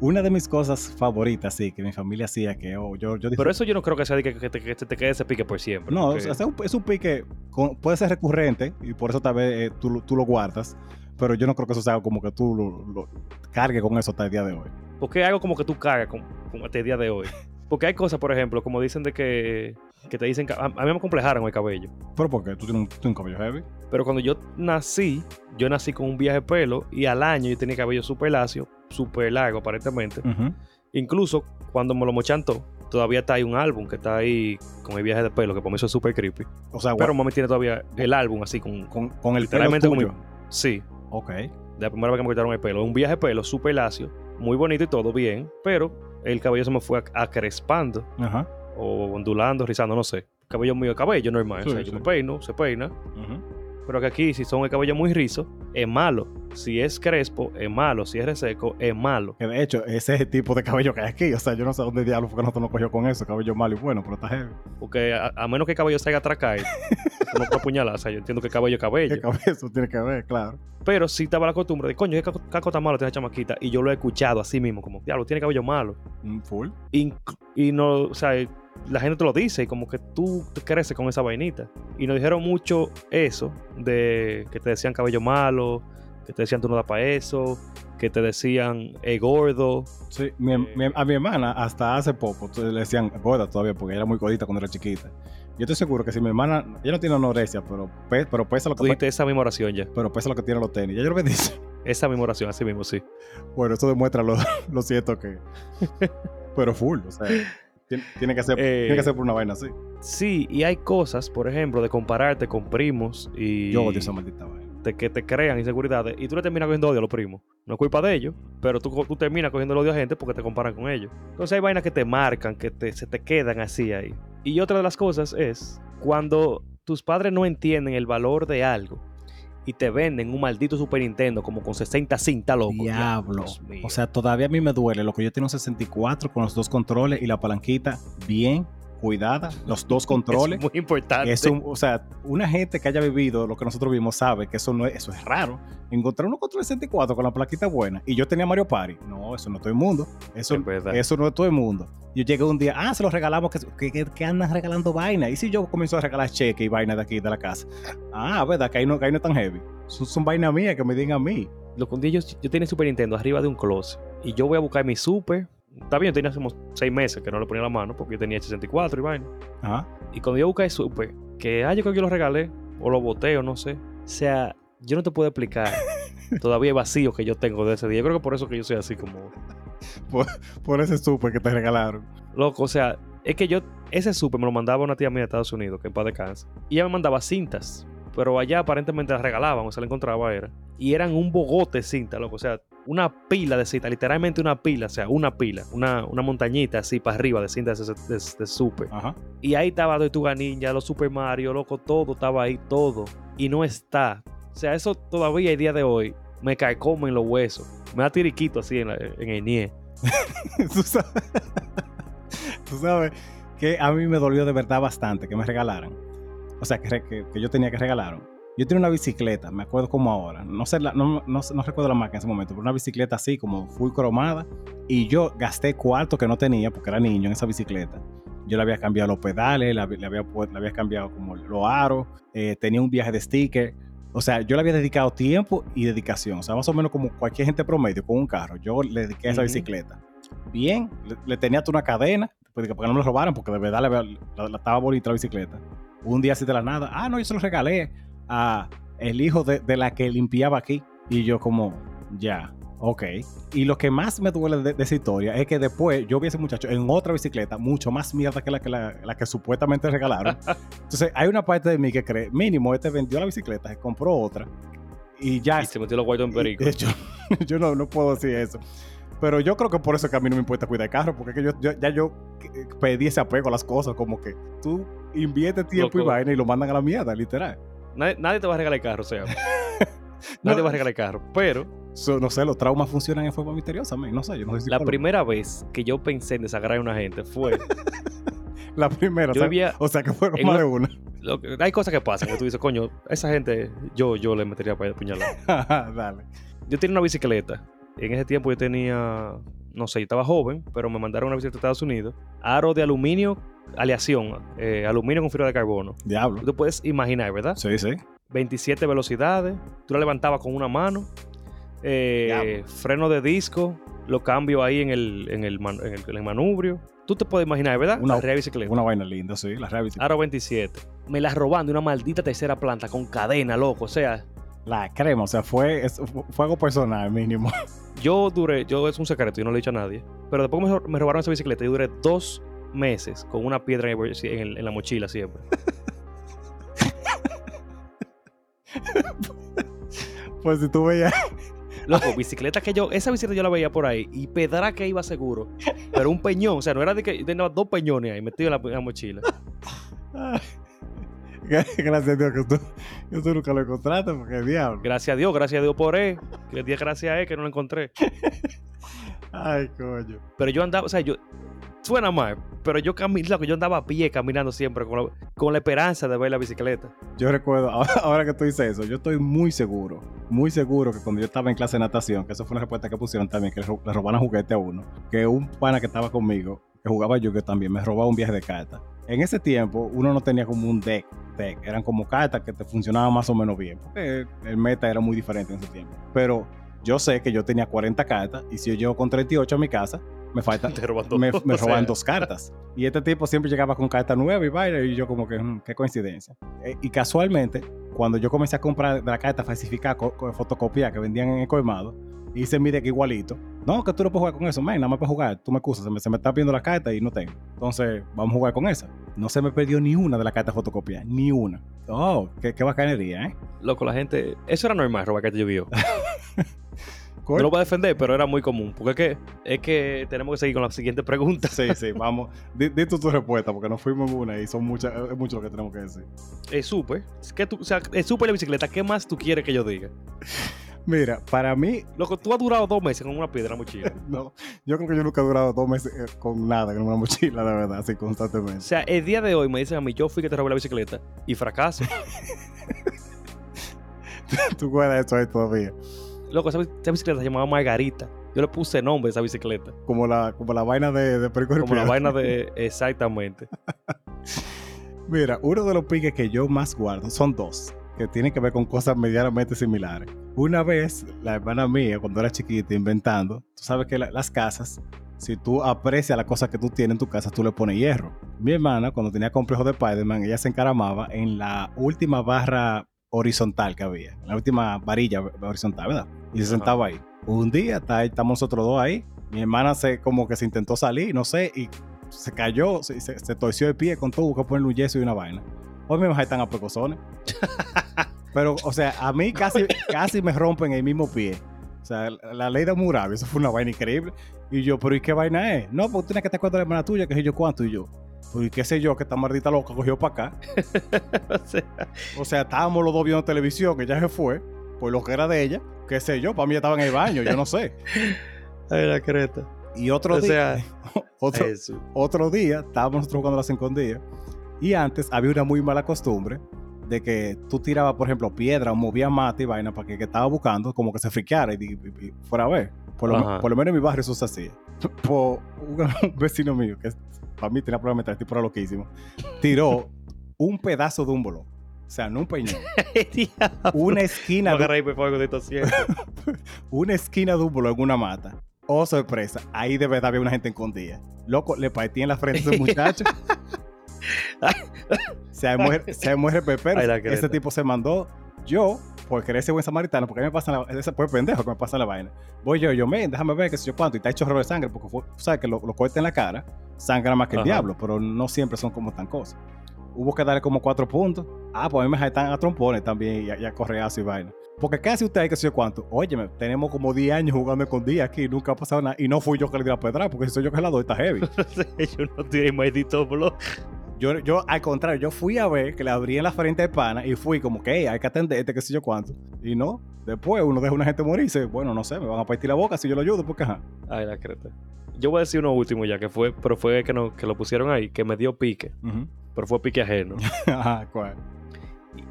Una de mis cosas favoritas, sí, que mi familia hacía, que oh, yo, yo Pero eso yo no creo que sea de que, que, te, que te quede ese pique por siempre. No, porque- o sea, es un pique, con- puede ser recurrente y por eso tal vez eh, tú, tú lo guardas, pero yo no creo que eso sea como que tú lo, lo cargues con eso hasta el día de hoy. Porque algo como que tú cagas con, con hasta el día de hoy. Porque hay cosas, por ejemplo, como dicen de que, que te dicen que a, a mí me complejaron el cabello. Pero porque tú tienes un, tú tienes un cabello heavy. Pero cuando yo nací, yo nací con un viaje de pelo y al año yo tenía cabello súper lacio, súper largo aparentemente. Incluso cuando me lo mochantó, todavía está ahí un álbum que está ahí con el viaje de pelo, que por mí eso es súper creepy. O sea, Pero mami tiene todavía el álbum así con... con, con el pelo literalmente como- tuyo. Sí, Ok. de la primera vez que me cortaron el pelo. Un viaje de pelo súper lacio, muy bonito y todo bien, pero el cabello se me fue ac- acrespando Ajá. o ondulando, rizando, no sé. Cabello mío, cabello normal. Sí, o sea, sí. yo me peino, se peina. Pero que aquí, si son el cabello muy rizo, es malo. Si es crespo, es malo. Si es reseco, es malo. De hecho, ese es el tipo de cabello que hay aquí. O sea, yo no sé dónde diablos fue que nosotros nos cogió con eso. Cabello malo y bueno, pero está heavy. Porque a, a menos que el cabello atracar, tú no puedes apuñalar. O sea, yo entiendo que el cabello es ¿Qué cabello. cabello tiene que ver? Claro. Pero sí estaba la costumbre de, coño, ¿qué caco, tan malo tiene la chamaquita? Y yo lo he escuchado así mismo, como, diablo, tiene cabello malo. Mm, Full. Inc- y no, o sea, la gente te lo dice y como que tú creces con esa vainita. Y nos dijeron mucho eso, de que te decían cabello malo, que te decían tú no das para eso, que te decían eh, gordo. Sí, mi- Eh. mi- a mi hermana hasta hace poco le decían gorda todavía porque ella era muy gordita cuando era chiquita. Yo estoy seguro que si mi hermana, ella no tiene anorexia, pero, pe- pero pesa lo que dijiste esa misma oración ya. pero pesa lo que tiene los tenis. Ya yo lo que dice. Esa misma oración, así mismo, sí. Bueno, eso demuestra lo, (laughs) lo cierto que. (laughs) pero full, o sea, tiene, tiene que ser, Eh. tiene que ser por una vaina así. Sí, y hay cosas, por ejemplo, de compararte con primos y Yo odio esa maldita vaina. Que te crean inseguridades y tú le terminas cogiendo odio a los primos. No es culpa de ellos, pero tú, tú terminas cogiendo el odio a gente porque te comparan con ellos. Entonces hay vainas que te marcan, que te, se te quedan así ahí. Y otra de las cosas es cuando tus padres no entienden el valor de algo y te venden un maldito Super Nintendo como con 60 cintas, loco. Diablo. O sea, todavía a mí me duele lo que yo tengo un 64 con los dos controles y la palanquita bien cuidada, los dos (laughs) controles. es muy importante. Es un- o sea, una gente que haya vivido lo que nosotros vimos sabe que eso no es, eso es raro. Encontrar uno control 64 con la plaquita buena y yo tenía Mario Party. No, eso no es todo el mundo. Eso, Es eso no es todo el mundo. Yo llegué un día, ah, se los regalamos, que, que, que- que andan regalando vaina. Y si yo comienzo a regalar cheque y vaina de aquí, de la casa. Ah, verdad, que ahí no, que ahí no es tan heavy. Son, son vainas mías que me digan a mí. Lo que un día yo, yo tenía Super Nintendo arriba de un closet y yo voy a buscar mi Super. Está bien, tenía como 6 meses que no le ponía la mano porque yo tenía 64 y vaina. Ajá. Y cuando yo busqué el Super, que ah, yo creo que yo lo regalé o lo boté o no sé. O sea, yo no te puedo explicar (laughs) todavía el vacío que yo tengo de ese día. Yo creo que por eso que yo soy así como Por ese super que te regalaron. loco. O sea, es que yo, ese Super me lo mandaba una tía mía de Estados Unidos, que en paz descanse. Y ella me mandaba cintas. Pero allá aparentemente las regalaban, o se la encontraba era. Y eran un bogote de cinta, loco. O sea, una pila de cinta, literalmente una pila, o sea, una pila, una, una montañita así para arriba de cintas de, de, de Super. Ajá. Y ahí estaba Tortuga Ninja, los Super Mario, loco, todo estaba ahí, todo. Y no está. O sea, eso todavía el día de hoy me cae como en los huesos. Me da tiriquito así en, la- en el nie. (laughs) tú sabes, tú sabes que a mí me dolió de verdad bastante que me regalaran. O sea, que, que- que yo tenía que regalaron. Yo tenía una bicicleta, me acuerdo como ahora. No sé, la- no, no, no recuerdo la marca en ese momento, pero una bicicleta así, como full cromada. Y yo gasté cuarto que no tenía porque era niño en esa bicicleta. Yo le había cambiado los pedales, le, había- le había, pu- le había cambiado como los aros, eh, tenía un viaje de sticker. O sea, yo le había dedicado tiempo y dedicación. O sea, más o menos como cualquier gente promedio con un carro. Yo le dediqué a esa bicicleta. Bien, le, le tenía hasta una cadena, pues, para que no me lo robaran, porque de verdad había- la, la estaba bonita la bicicleta. Un día así de la nada, ah, no, yo se lo regalé a el hijo de, de la que limpiaba aquí. Y yo como, ya, ok. Y lo que más me duele de, de esa historia es que después yo vi a ese muchacho en otra bicicleta, mucho más mierda que la que, la, la que supuestamente regalaron. (laughs) Entonces hay una parte de mí que cree, mínimo, este vendió la bicicleta, se compró otra. Y ya Y se metió los guayos en perico. de hecho, (laughs) yo no, no puedo decir eso. Pero yo creo que por eso que a mí no me importa cuidar el carro, porque es que yo, yo- ya yo eh, pedí ese apego a las cosas, como que tú inviertes tiempo y Loco. vaina y lo mandan a la mierda, literal. Nadie, nadie te va a regalar el carro, o sea. (laughs) No. nadie te va a regalar el carro. Pero So, no sé, los traumas funcionan en forma misteriosa, man. no sé, yo no soy la psicólogo. primera vez que yo pensé en desagradar a una gente fue. (laughs) La primera, o sea, vivía. o sea que fueron más de una. lo hay cosas que pasan que tú dices, coño, esa gente, yo, yo le metería para puñalar. (laughs) Dale. Yo tenía una bicicleta. En ese tiempo yo tenía, no sé, yo estaba joven, pero me mandaron una bicicleta a Estados Unidos. Aro de aluminio, aleación, eh, aluminio con fibra de carbono. Diablo. Tú puedes imaginar, ¿verdad? Sí, sí. 27 velocidades, tú la levantabas con una mano, eh, freno de disco, lo cambio ahí en el, en el, man- en el- en el manubrio. Tú te puedes imaginar, ¿verdad? Una- la real bicicleta. Una vaina linda, sí, la Rabbit. Aro 27. Me la roban de una maldita tercera planta con cadena, loco. O sea, La crema, o sea, fue, es- fue algo personal, mínimo. yo duré, yo es un secreto, yo no le he dicho a nadie. Pero después me, me robaron esa bicicleta y duré dos meses con una piedra en, el la mochila siempre. (laughs) Pues si tú veías. Loco, bicicleta que yo, esa bicicleta yo la veía por ahí y pedra que iba seguro. Pero un peñón, o sea, no era de que tenía dos peñones ahí metidos en la, en la mochila. (laughs) Gracias a Dios que tú, que tú nunca lo encontraste, porque diablo. Gracias a Dios, gracias a Dios por él. Que le di gracias a él que no lo encontré. (laughs) Ay, coño. Pero yo andaba, o sea, yo. Suena mal, pero yo caminaba, yo andaba a pie caminando siempre con la, esperanza de ver la bicicleta. Yo recuerdo, (laughs) ahora, que tú dices eso, yo estoy muy seguro, muy seguro que cuando yo estaba en clase de natación, que eso fue una respuesta que pusieron también, que le robaron juguete a uno, que un pana que estaba conmigo, que jugaba yo que también, me robaba un viaje de cartas. En ese tiempo, uno no tenía como un deck, deck, eran como cartas que te funcionaban más o menos bien, porque el meta era muy diferente en ese tiempo. Pero yo sé que yo tenía 40 cartas, y si yo llego con 38 a mi casa, me faltan (laughs) me, me roban dos cartas. Y este tipo siempre llegaba con carta nueva y vaina, y yo como que, "Mm, qué coincidencia. Eh, y casualmente, cuando yo comencé a comprar de la carta falsificada, co- co- fotocopia que vendían en el colmado, hice mi deck igualito. No, que tú no puedes jugar con eso, man, nada más para jugar. Tú me excusas, se me, se me está viendo la carta y no tengo. Entonces, vamos a jugar con esa. No se me perdió ni una de la carta fotocopia, ni una. Oh, qué, qué bacanería, ¿eh? Loco, la gente. Eso era normal, robar que te (laughs) llovió. No lo voy a defender, pero era muy común. Porque es que, es que tenemos que seguir con la siguiente pregunta. Sí, sí, (laughs) vamos. Di, di tu respuesta, porque nos fuimos en una y son muchas, es mucho lo que tenemos que decir. Es súper. ¿Qué tú- O sea, es súper la bicicleta. ¿Qué más tú quieres que yo diga? (laughs) Mira, para mí, Loco, tú has durado dos meses con una piedra la mochila. (laughs) No, yo creo que yo nunca he durado dos meses eh, con nada, con una mochila, de verdad, así O constantemente. sea, el día de hoy me dicen a mí, yo fui que te robé la bicicleta. Y fracaso. Tú guardas eso ahí todavía. Loco, esa, esa bicicleta se llamaba Margarita. Yo le puse nombre a esa bicicleta. Como la, como la vaina de, de Perico Como la vaina de. (laughs) Exactamente. Mira, uno de los piques que yo más guardo son dos, que tienen que ver con cosas medianamente similares. Una vez, la hermana mía, cuando era chiquita, inventando, tú sabes que la- las casas, si tú aprecias la cosa que tú tienes en tu casa, tú le pones hierro. Mi hermana, cuando tenía complejo de Spider-Man, ella se encaramaba en la última barra horizontal que había, la última varilla horizontal, ¿verdad? Y se sentaba ahí. Un día, está estamos nosotros dos ahí, mi hermana se como que se intentó salir, no sé, y se cayó, se, se- se torció el pie con todo, buscó ponerle un yeso y una vaina. Hoy me están a pecosones. (laughs) Pero, o sea, a mí casi, casi me rompen el mismo pie. O sea, la, la ley de Murabi, eso fue una vaina increíble. Y yo, pero ¿y qué vaina es? No, pues tú tienes que estar cuenta de la hermana tuya, que sé yo cuánto. Y yo, ¿y qué sé yo? Que esta maldita loca cogió para acá. (laughs) o sea, O sea, estábamos los dos viendo televisión, que ya se fue, por lo que era de ella. Qué sé yo, para mí estaba en el baño, yo no sé. (laughs) ay, la creta. Y otro O día, sea, (laughs) otro, otro día, estábamos nosotros jugando a las escondidas. Y antes había una muy mala costumbre de que tú tirabas, por ejemplo, piedra o movías mate y vaina para que el que estaba buscando como que se friqueara y, y- y fuera a ver. Por lo, por lo menos en mi barrio eso se hacía. Por un vecino mío, que para mí tenía problemas mental, tipo era loquísimo, tiró un pedazo de un bolo. O sea, no un peñón. (laughs) Una esquina, No de, (laughs) una esquina de un bolo en una mata. Oh, sorpresa. Ahí de verdad había una gente escondida. Loco, le partí en la frente a ese (laughs) muchacho. Se muere, se muere pepero. Creta. Ese tipo se mandó. Yo, por querer ser buen samaritano, porque a mí me pasa la, ese pues pendejo que me pasa la vaina. Voy yo, yo, men, déjame ver qué sé yo cuánto. Y está hecho chorro de sangre, porque fue, sabes que lo, lo corta en la cara, sangra más que el Ajá. diablo, pero no siempre son como tan cosas. Hubo que darle como cuatro puntos. Ah, pues a mí me tan a trompones también y a, y a correazo y vaina. Porque casi usted hay que sé cuánto. Óyeme, tenemos como 10 años jugando con día aquí, nunca ha pasado nada. Y no fui yo que le di la pedra, porque si soy yo que la doy, está heavy. (laughs) yo no tiré maldito blog. Yo, yo, al contrario, yo fui a ver que le abrían la frente de pana y fui como que, hey, hay que atenderte, qué sé yo cuánto. Y no, después uno deja a una gente morir y dice, bueno, no sé, me van a partir la boca si yo lo ayudo, porque ajá. Ay, la creta. Yo voy a decir uno último ya, que fue, pero fue que, no, que lo pusieron ahí, que me dio pique. Pero fue pique ajeno. (laughs) Ajá, ¿cuál?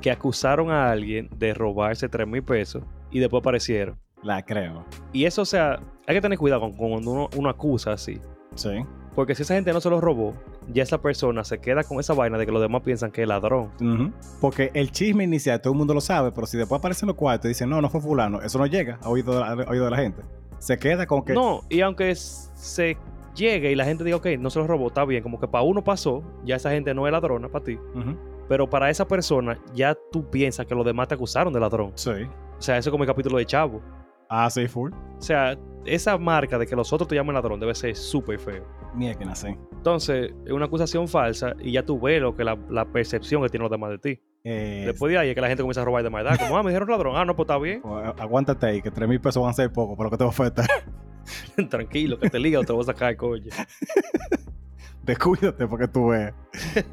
que acusaron a alguien de robarse 3 mil pesos y después aparecieron. La creo. Y eso, o sea, hay que tener cuidado con con cuando uno, uno acusa así. Sí. Porque si esa gente no se lo robó, ya esa persona se queda con esa vaina de que los demás piensan que es ladrón. Porque el chisme inicial todo el mundo lo sabe, pero si después aparecen los cuartos y dicen, no, no fue fulano, eso no llega a oído de la, a oído de la gente. Se queda con que... No, y aunque se llegue y la gente diga, ok, no se lo robó, está bien, como que para uno pasó, ya esa gente no es ladrona para ti. Pero para esa persona, ya tú piensas que los demás te acusaron de ladrón. Sí. O sea, eso es como el capítulo de Chavo. Ah, sí, full. O sea, esa marca de que los otros te llamen ladrón debe ser súper feo. Mira que nací. Entonces, es una acusación falsa y ya tú ves lo que la, la percepción que tienen los demás de ti. Eh, Después de ahí es que la gente comienza a robar de maldad. Como, ah, me dijeron ladrón. Ah, no, pues está bien. pues, agu- aguántate ahí, que 3 mil pesos van a ser poco, pero que te va a afectar. (laughs) Tranquilo, que te liga o te voy a sacar coño. (laughs) Descuídate porque tú veas. (laughs)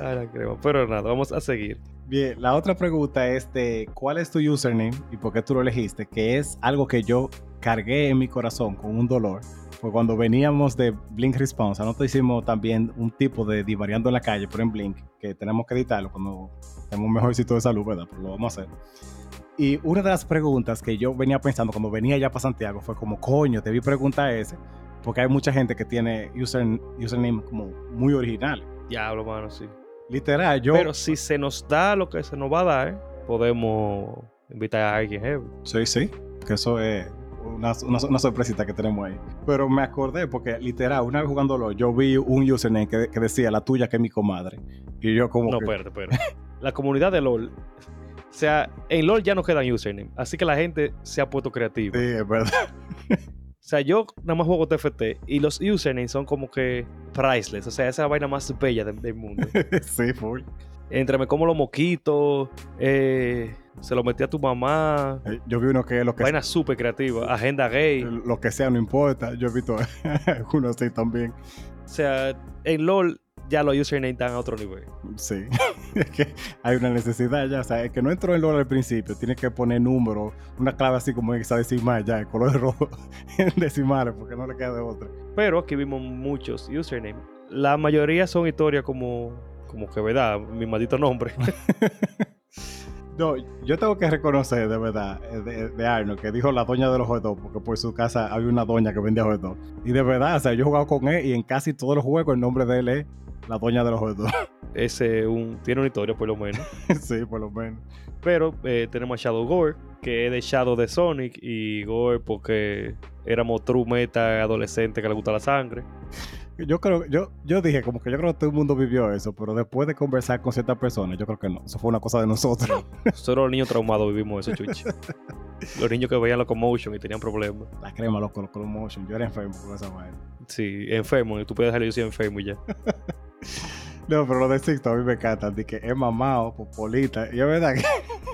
Ay, la crema. Pero nada, vamos a seguir. Bien, la otra pregunta es de cuál es tu username y por qué tú lo elegiste, que es algo que yo cargué en mi corazón con un dolor. Fue cuando veníamos de Blink Response, nosotros hicimos también un tipo de divariando en la calle, pero en Blink, que tenemos que editarlo cuando tenemos un mejor sitio de salud, ¿verdad? Pero lo vamos a hacer. Y una de las preguntas que yo venía pensando cuando venía ya para Santiago fue como, coño, te vi preguntar ese, porque hay mucha gente que tiene user, username como muy originales. Diablo, mano, sí. Literal, yo... Pero si se nos da lo que se nos va a dar, podemos invitar a alguien heavy. Sí, sí, que eso es una, una, una sorpresita que tenemos ahí. Pero me acordé porque literal, una vez jugándolo, yo vi un username que, que decía la tuya que es mi comadre. Y yo como No, que, espérate, espérate. La comunidad de LOL. O sea, en LOL ya no quedan username. Así que la gente se ha puesto creativa. sí, es verdad. O sea, yo nada más juego TFT y los usernames son como que priceless. O sea, esa es la vaina más bella del, del mundo. (laughs) sí, full. Entre me como los moquitos, eh, se lo metí a tu mamá. Eh, Yo vi uno que lo que, Vaina súper creativa. Agenda gay. lo que sea no importa. Yo he visto (laughs) uno así también. O sea, en LOL ya los usernames están a otro nivel. Sí, (laughs) es que hay una necesidad ya. O sea, el que no entró en LOL al principio tiene que poner número, una clave así como esa decimal ya, el color (laughs) rojo en decimales, porque no le queda de otra. Pero aquí vimos muchos usernames. La mayoría son historias como, como que, ¿verdad? Mi maldito nombre. No, yo tengo que reconocer de verdad eh, de, de Arnold que dijo la doña de los hot porque por su casa había una doña que vendía hot. Y de verdad, o sea, yo he jugado con él y en casi todos los juegos el nombre de él es la doña de los hot. (laughs) Ese un, tiene una historia, por lo menos. (laughs) sí, por lo menos. Pero eh, tenemos a Shadow Gore, que es de Shadow de Sonic, y Gore porque éramos true meta adolescente que le gusta la sangre. Yo creo, yo, yo dije como que yo creo que todo el mundo vivió eso, pero después de conversar con ciertas personas, yo creo que no. Eso fue una cosa de nosotros. (laughs) Solo los niños traumados vivimos eso, chuchi. (laughs) los niños que veían locomotion y tenían problemas. La crema, loco, los motion. Yo era enfermo con esa vaina. Sí, enfermo, y tú puedes dejarlo yo soy enfermo y ya. (laughs) No, pero lo de Sixto a mí me encanta. De que es mamado, popolita. Y es verdad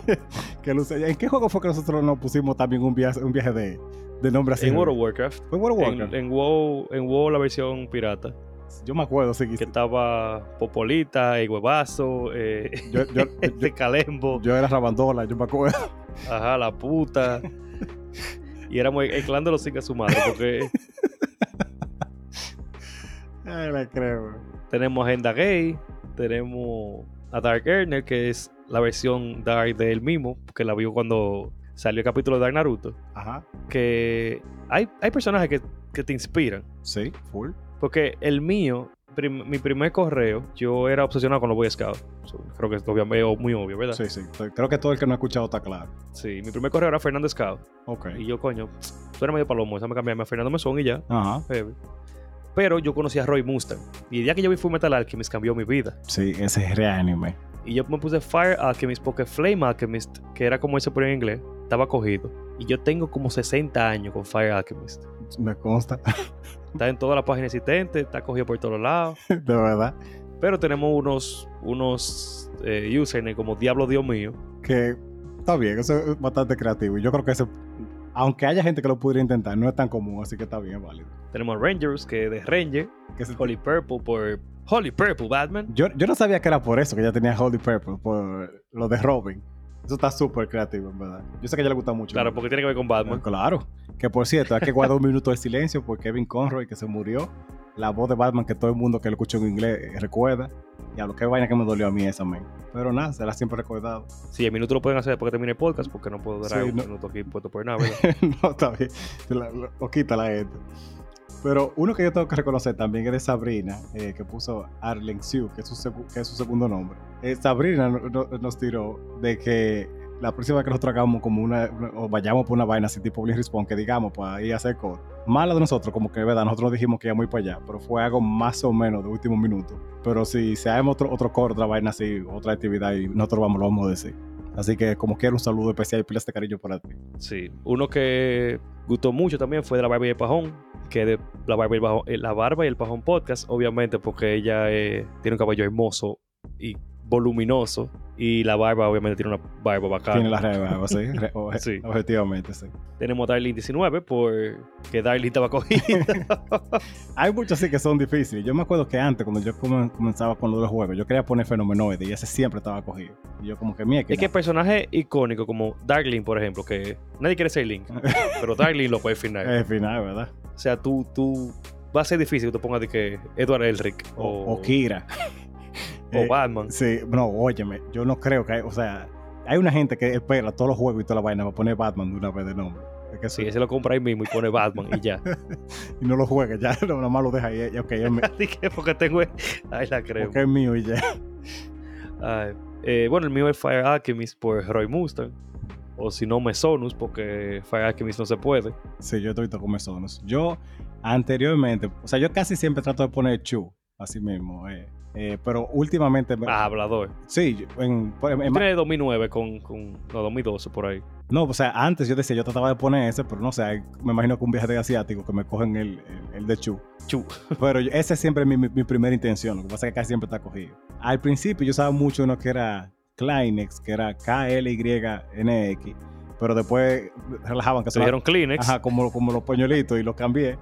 que, que luce- ¿En qué juego fue que nosotros nos pusimos también un viaje, un viaje de, de nombre así? En World of Warcraft. ¿Fue en World of En, Warcraft? en WoW, en WoW la versión pirata. Yo me acuerdo, sí. Que estaba Popolita, el huevazo, eh, Yo, yo, (laughs) yo, este Calembo, yo era Rabandola, yo me acuerdo. ajá, la puta. (laughs) Y éramos el, clan de los cinco a su madre, porque (laughs) Ay, la crema. tenemos Agenda Gay, tenemos a Dark Earner, que es la versión Dark de él mismo, que la vio cuando salió el capítulo de Dark Naruto. Ajá. Que hay, hay personajes que, que te inspiran. Sí, full. Porque el mío, prim- mi primer correo, yo era obsesionado con los Boy Scouts. Creo que es obviamente muy obvio, ¿verdad? Sí, sí. Creo que todo el que no ha escuchado está claro. Sí, mi primer correo era Fernando Scout. Ok. Y yo, coño, tú eres medio palomo, déjame cambiarme a Fernando Mesón y ya. Ajá. heavy. Pero yo conocí a Roy Mustang. Y el día que yo vi Full Metal Alchemist cambió mi vida. Sí, ese es reanime. Y yo me puse Fire Alchemist porque Flame Alchemist, que era como ese por en inglés, estaba cogido. Y yo tengo como 60 años con Fire Alchemist. Me consta. Está en todas las páginas existentes, está cogido por todos lados. (laughs) de verdad. Pero tenemos unos, unos eh, usernames como Diablo Dios mío. Que está bien, eso es bastante creativo. Y yo creo que ese, aunque haya gente que lo pudiera intentar, no es tan común, así que está bien, válido. Tenemos Rangers, que de Ranger, que es Holy Purple por Holy Purple Batman. Yo, yo no sabía que era por eso que ya tenía Holy Purple, por lo de Robin. Eso está súper creativo, en verdad. Yo sé que a ella le gusta mucho. Claro, porque tiene que ver con Batman. Claro. Que por cierto, hay que guardar un minuto de silencio por Kevin Conroy, que se murió. La voz de Batman que todo el mundo que lo escuchó en inglés eh, recuerda. Y a lo que vaina que me dolió a mí esa, man. Pero nada, será siempre recordado. Sí, el minuto lo pueden hacer después que termine el podcast, porque no puedo dar un minuto aquí puesto por nada, (laughs) no, está bien. Lo, quita la gente. Pero uno que yo tengo que reconocer también es de Sabrina, eh, que puso Arlen Sue, que es su, que es su segundo nombre. Eh, Sabrina nos tiró de que la próxima vez que nosotros hagamos como una, o vayamos por una vaina así tipo Blink Respawn, que digamos, para ir a hacer core. Mala de nosotros, como que, verdad, nosotros dijimos que íbamos para allá, pero fue algo más o menos de último minuto. Pero si se hagamos otro, otro core, otra vaina así, otra actividad, y nosotros vamos, lo vamos a decir. Así que como quiero un saludo especial y pilas de cariño para ti. Sí, uno que gustó mucho también fue de la barba y el pajón, que de la barba y el, pajón, eh, la barba y el pajón podcast, obviamente porque ella eh, tiene un cabello hermoso y voluminoso y la barba obviamente tiene una barba bacana. Tiene la barba, sí, (laughs) sí. Objetivamente, sí. Tenemos Darling 19 porque Darling estaba cogida. (laughs) Hay muchos sí que son difíciles. Yo me acuerdo que antes, cuando yo comenzaba con los juegos, yo quería poner fenomenoide y ese siempre estaba cogido. Y yo como que mía que... Es que personaje icónico como Darling, por ejemplo, que nadie quiere ser Link, (laughs) pero Darling lo puede final. Es final, ¿verdad? O sea, tú, tú... Va a ser difícil que tú pongas de que Edward Elric o, o Kira. O eh, Batman. Sí, no, óyeme, yo no creo que hay, o sea, hay una gente que espera todos los juegos y toda la vaina para poner Batman de una vez de nombre. Es que sí, ese lo compra ahí mismo y pone Batman y ya. (laughs) y no lo juega, ya (laughs) nada más lo deja ahí. Ok, es mío. (laughs) porque tengo. Ahí la creo. Porque es mío y ya. Eh, bueno, el mío es Fire Alchemist por Roy Mustang. O si no, Mesonus, porque Fire Alchemist no se puede. Sí, yo estoy con Mesonus. Yo anteriormente, o sea, yo casi siempre trato de poner Chu, así mismo. Eh, eh, pero últimamente. Ah, hablador. Sí, en, en, Tiene 2009 con, con. No, 2012 por ahí. No, o sea, antes yo decía, yo trataba de poner ese, pero no sé, me imagino que un viaje de asiático que me cogen el, el, de Chu. Chu. (laughs) Pero ese siempre es mi, mi, primera intención, lo que pasa es que casi siempre está cogido. Al principio yo sabía mucho uno que era Kleenex, que era K-L-Y-N-X, pero después relajaban que se dieron Kleenex. Ajá, como, como los pañuelitos y los cambié.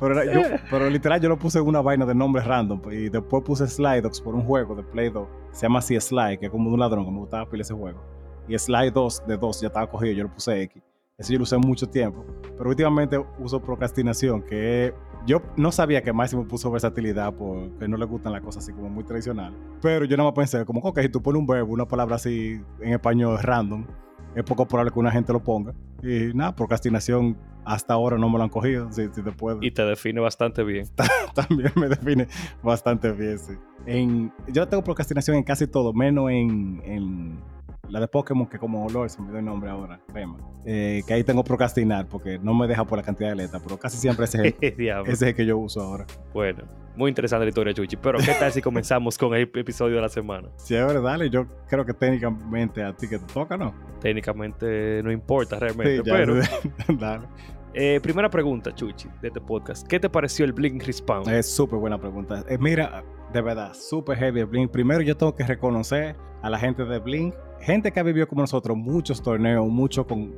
Pero, yo, (laughs) pero literal yo lo puse en una vaina de nombre random. Y después puse Slidox por un juego de Play 2. Se llama así Slide, que es como de un ladrón, que me gustaba pila ese juego. Y Slide 2 de 2 ya estaba cogido, yo lo puse X. Eso yo lo usé mucho tiempo. Pero últimamente uso procrastinación, que yo no sabía que Máximo puso versatilidad porque no le gustan las cosas así como muy tradicionales. Pero yo nada más pensé, como, ok, si tú pones un verbo, una palabra así en español random, es poco probable que una gente lo ponga. Y nada, procrastinación hasta ahora no me lo han cogido, si, te puedo. Y te define bastante bien. (laughs) También me define bastante bien, sí. En, yo tengo procrastinación en casi todo, menos en, en la de Pokémon, que como olor se me dio el nombre ahora, crema. Eh, que ahí tengo procrastinar porque no me deja por la cantidad de letras, pero casi siempre ese es, el, (laughs) ese es el que yo uso ahora. Bueno, muy interesante la historia, Chuchi. Pero, ¿qué tal si comenzamos con el episodio de la semana? Sí, a ver, dale. Yo creo que técnicamente a ti que te toca, ¿no? Técnicamente no importa realmente, pero. (laughs) dale. Eh, primera pregunta, Chuchi, de este podcast. ¿Qué te pareció el Blink Respawn? Es súper buena pregunta. Eh, mira, de verdad, súper heavy el Blink. Primero yo tengo que reconocer a la gente de Blink, gente que ha vivido como nosotros muchos torneos, muchos con,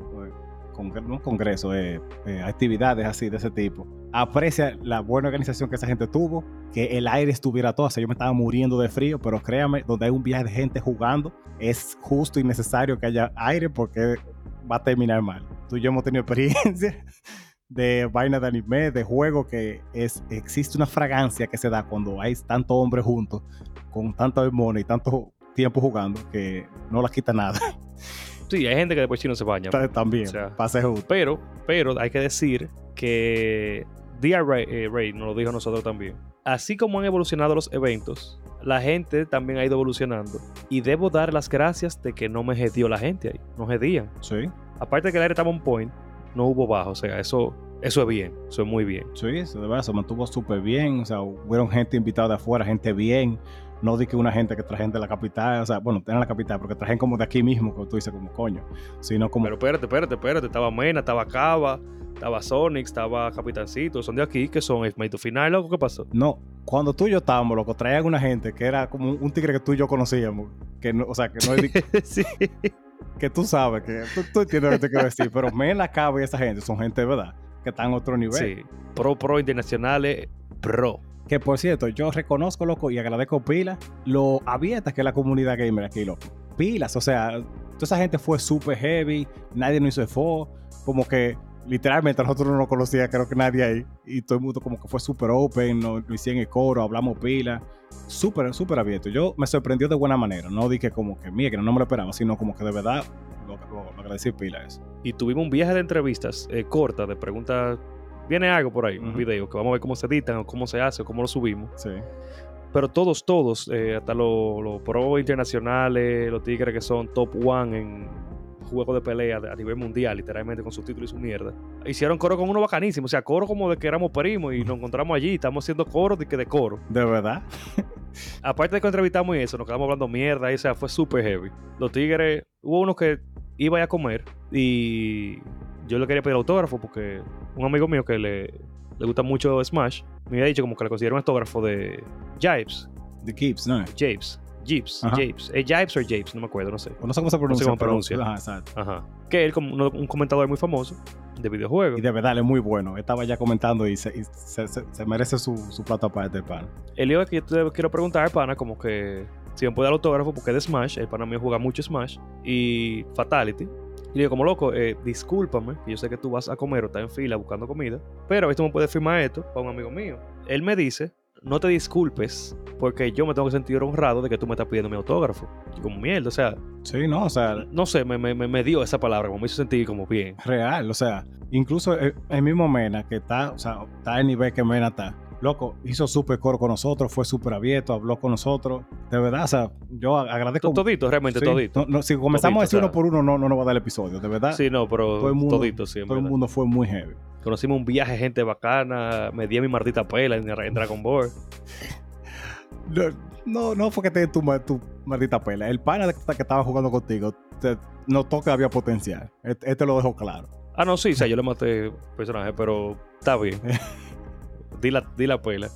con, congresos, eh, actividades así de ese tipo. Aprecia la buena organización que esa gente tuvo, que el aire estuviera todo. O sea, yo me estaba muriendo de frío, pero créame, donde hay un viaje de gente jugando, es justo y necesario que haya aire porque va a terminar mal tú y yo hemos tenido experiencia (laughs) de vaina de anime, de juego, que es, existe una fragancia que se da cuando hay tantos hombres juntos, con tanto demonios y tanto tiempo jugando, que no la quita nada. (laughs) Sí, hay gente que después no se baña. También, o Pero, pero hay que decir que DR Ray, eh, Ray nos lo dijo a nosotros también. Así como han evolucionado los eventos, la gente también ha ido evolucionando. Y debo dar las gracias de que no me dio la gente ahí. No hedían. Sí aparte de que el aire estaba un point, no hubo bajo. O sea, eso, eso es bien. Eso es muy bien. Sí, eso de verdad se mantuvo súper bien. O sea, hubieron gente invitada de afuera, gente bien. No di que una gente que trajen de la capital, o sea, bueno, en la capital, porque trajen como de aquí mismo, como tú dices, como coño. Sino como. Pero espérate, espérate, espérate. Estaba Mena, estaba Cava, estaba Sonic, estaba Capitancito. Son de aquí, que son el to final, loco, ¿qué pasó? No, cuando tú y yo estábamos, loco, traían una gente que era como un tigre que tú y yo conocíamos. Que no, o sea, que no es. (laughs) sí. que tú sabes, que tú, tú entiendes lo que te quiero decir, pero Mena, Cabo y esa gente son gente de verdad, que están a otro nivel. Sí. Pro, pro internacionales, pro. Que por cierto, yo reconozco, loco, y agradezco pila lo abierta que es la comunidad gamer aquí, loco. Pilas, o sea, toda esa gente fue súper heavy, nadie nos hizo esfuerzo, como que literalmente nosotros no nos conocía, creo que nadie ahí, y todo el mundo como que fue súper open, nos, nos hicieron el coro, hablamos pila, súper, súper abierto. Yo me sorprendió de buena manera, no dije como que, mía, que no me lo esperaba, sino como que de verdad lo, lo, lo agradecí pila eso. Y tuvimos un viaje de entrevistas eh, cortas, de preguntas. Viene algo por ahí, un video, que vamos a ver cómo se editan, o cómo se hace, o cómo lo subimos. Sí. Pero todos, todos, eh, hasta los los pro internacionales, los tigres que son top one en juegos de pelea a nivel mundial, literalmente con sus títulos y su mierda. Hicieron coro con uno bacanísimo, o sea, coro como de que éramos primos y nos (laughs) encontramos allí, estamos haciendo coro de que de coro. De verdad. (laughs) Aparte de que entrevistamos y eso, nos quedamos hablando mierda, y, o sea, fue súper heavy. Los tigres, hubo uno que iba a comer y yo le quería pedir autógrafo porque un amigo mío que le, le gusta mucho Smash me había dicho como que le considera un autógrafo de Jibes, The Keeps, ¿no? Japes, Jeeps. Japes. ¿Es Jibes o Japes? No me acuerdo, no sé. O No sé cómo se pronuncia. cómo pero- pronuncia. Ajá, exacto. Ajá. Que él, como un comentador muy famoso de videojuegos. Y de verdad, él es muy bueno. Estaba ya comentando y se, y se- se- se merece su, su plato aparte, el pan. El lío es que yo te quiero preguntar, pana, como que si me puede dar autógrafo, porque es de Smash, el pana mío juega mucho Smash, y Fatality. Y le digo, como loco, eh, discúlpame, que yo sé que tú vas a comer o estás en fila buscando comida, pero a ver si tú me puedes firmar esto para un amigo mío. Él me dice, no te disculpes, porque yo me tengo que sentir honrado de que tú me estás pidiendo mi autógrafo. Y como mierda, o sea, Sí, no, o sea, no sé, me, me, me- dio esa palabra, como me hizo sentir como bien. real. O sea, incluso el, el mismo Mena, que está, o sea, está al nivel que Mena está. Loco, hizo súper coro con nosotros, fue súper abierto, habló con nosotros. De verdad, o sea, yo ag- agradezco. Todito, realmente Sí, todito. no- no, si comenzamos Todito, a decir o sea. uno por uno, no, no nos va a dar el episodio. De verdad, Sí, no, pero todo el mundo- todito, sí, todo el mundo fue muy heavy. Conocimos un viaje, gente bacana. Me di a mi maldita pela en, en Dragon Ball. (laughs) No, no, fue que te tu, tu maldita pela. El pana que que estaba jugando contigo te notó que había potencial. Este, este lo dejó claro. Ah, no, sí, o sea, yo le maté personaje, pero está bien. (laughs) di, la, di la pela.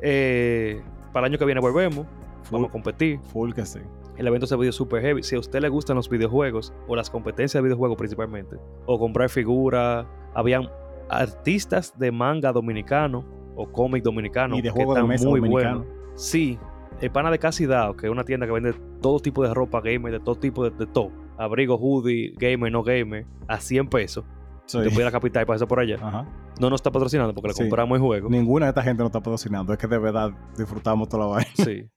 Eh, para el año que viene volvemos. Vamos a competir. Full que sí. El evento se vio súper heavy. Si a usted le gustan los videojuegos, o las competencias de videojuegos principalmente, o comprar figuras, habían artistas de manga dominicano o cómic dominicano y de que juego de están mesa muy buenos. Sí, el pana de Casi Dao, que es una tienda que vende todo tipo de ropa gamer, de todo tipo de, de todo. Abrigo, hoodie, gamer, no gamer, a 100 pesos. Sí. Te voy a la capital y pasar por allá. Ajá. No nos está patrocinando porque le Sí. compramos el juego. Ninguna de esta gente nos está patrocinando. Es que de verdad disfrutamos toda la vaina. Sí.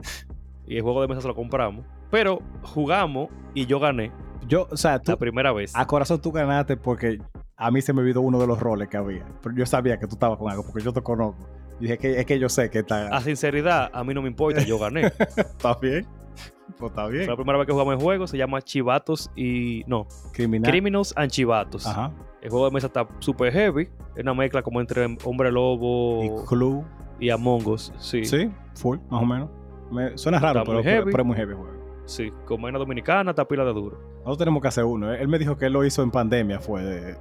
Y el juego de mesa se lo compramos. Pero jugamos y yo gané Yo, o sea, tú, la primera vez. a corazón tú ganaste porque a mí se me olvidó uno de los roles que había. Pero yo sabía que tú estabas con algo porque yo te conozco. Y dije que es que yo sé que está, A sinceridad, a mí no me importa, yo gané. (laughs) está bien. Pues está Fue bien. la primera vez que jugamos el juego, se llama Chivatos y. No, Criminal. Criminals and Chivatos. Ajá. El juego de mesa está super heavy. Es una mezcla como entre Hombre Lobo Y Clue. y Among Us. Sí. Sí, full, más o menos. Me, suena raro, pero, es muy heavy el juego. Sí, con vaina dominicana, está pila de duro. Nosotros tenemos que hacer uno. Él me dijo que él lo hizo en pandemia, fue de-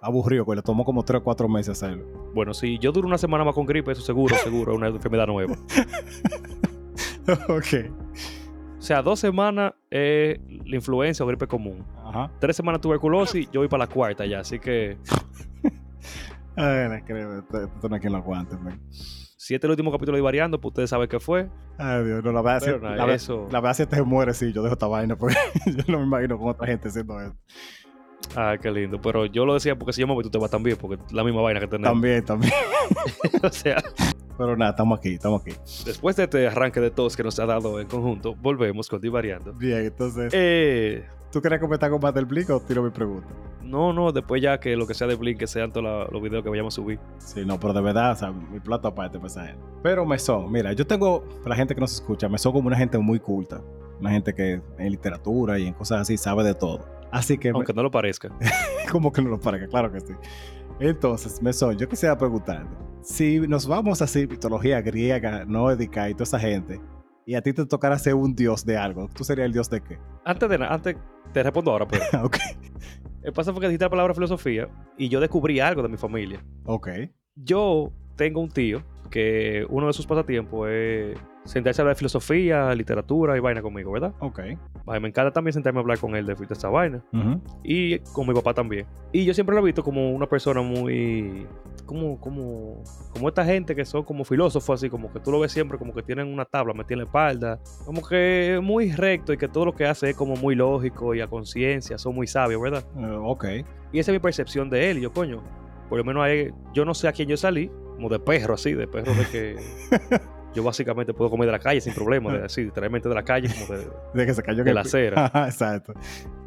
aburrido, que le tomó como 3 o 4 meses hacerlo. Bueno, si yo duro una semana más con gripe, eso seguro, seguro, es una enfermedad nueva. (laughs) ok. O sea, dos semanas es la influencia o gripe común. Ajá. Tres semanas tuberculosis, yo voy para la cuarta ya. Así que Ay, no creo, esto no hay quien lo aguante, man. si este es el último capítulo de Variando, pues ustedes saben qué fue. Ay, Dios, no, la verdad, Pero si, nada, la, eso- la verdad, si este muere, sí, yo dejo esta vaina, porque (laughs) yo no me imagino con otra gente haciendo esto. Ah, qué lindo. Pero yo lo decía porque si yo me voy, tú te vas también, porque es la misma vaina que tenemos. También, también. (laughs) o sea, Pero nada, estamos aquí, estamos aquí. después de este arranque de todos que nos ha dado en conjunto, volvemos con Divariando. Bien, entonces, Eh, ¿tú quieres comentar con más del Blink o tiro mi pregunta? no, no, después ya que lo que sea de Blink, que sean todos los videos que vayamos a subir. Sí, no, pero de verdad, o sea, mi plato aparte para esa gente. Pero Mesón, mira, yo tengo, para la gente que nos escucha, Mesón como una gente muy culta. Una gente que en literatura y en cosas así sabe de todo. Así que, me- Aunque no lo parezca. (laughs) como que no lo parezca, claro que sí. Entonces, Mesón, yo quisiera preguntarte, si nos vamos así, mitología griega, nódica y toda esa gente, y a ti te tocara ser un dios de algo, ¿tú serías el dios de qué? Antes de nada, antes te respondo ahora, pero (laughs) ok, el pasa fue que dijiste la palabra filosofía y yo descubrí algo de mi familia. ok, Yo tengo un tío que uno de sus pasatiempos es sentarse a hablar de filosofía, literatura y vaina conmigo, ¿verdad? Ok. Ay, me encanta también sentarme a hablar con él de, de esa vaina. Y con mi papá también. Y yo siempre lo he visto como una persona muy. Como, como, como esta gente que son como filósofos, así como que tú lo ves siempre como que tienen una tabla metida en la espalda. Como que muy recto y que todo lo que hace es como muy lógico y a conciencia, son muy sabios, ¿verdad? Eh, ok. Y esa es mi percepción de él. Y yo, coño, por lo menos ahí, yo no sé a quién yo salí, como de perro, así, de perro de que. (laughs) Yo básicamente puedo comer de la calle sin problema, de, así, literalmente de la calle, como de, De que se cayó de el la acera. (laughs) Exacto.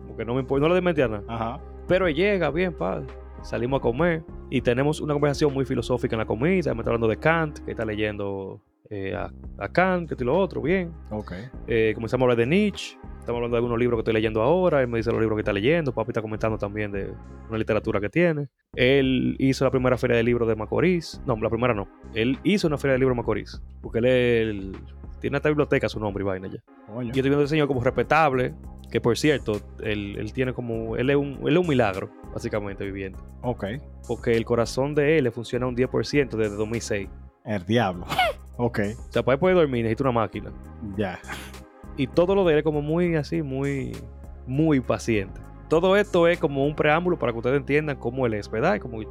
Como que no me no le desmentí a nada. Ajá. Pero llega bien, padre. Salimos a comer y tenemos una conversación muy filosófica en la comida. Me está hablando de Kant, que está leyendo eh, a, a Kant, que esto y lo otro, bien. Ok. Eh, comenzamos a hablar de Nietzsche. Estamos hablando de algunos libros que estoy leyendo ahora. Él me dice los libros que está leyendo. Papi está comentando también de una literatura que tiene. Él hizo la primera feria de libros de Macorís. No, la primera no. Él hizo una feria de libros de Macorís. Porque él, él tiene esta biblioteca su nombre y vaina ya. Coño. Yo estoy viendo ese señor como respetable, que por cierto, él, él tiene como, él es, un, él es un milagro, básicamente, viviendo. Ok. Porque el corazón de él le funciona un 10% desde 2006. El diablo. (laughs) ok. O sea, para él poder dormir necesita una máquina. Ya. Y todo lo de él es como muy así, muy, muy paciente. Todo esto es como un preámbulo para que ustedes entiendan cómo él es, ¿verdad? Como,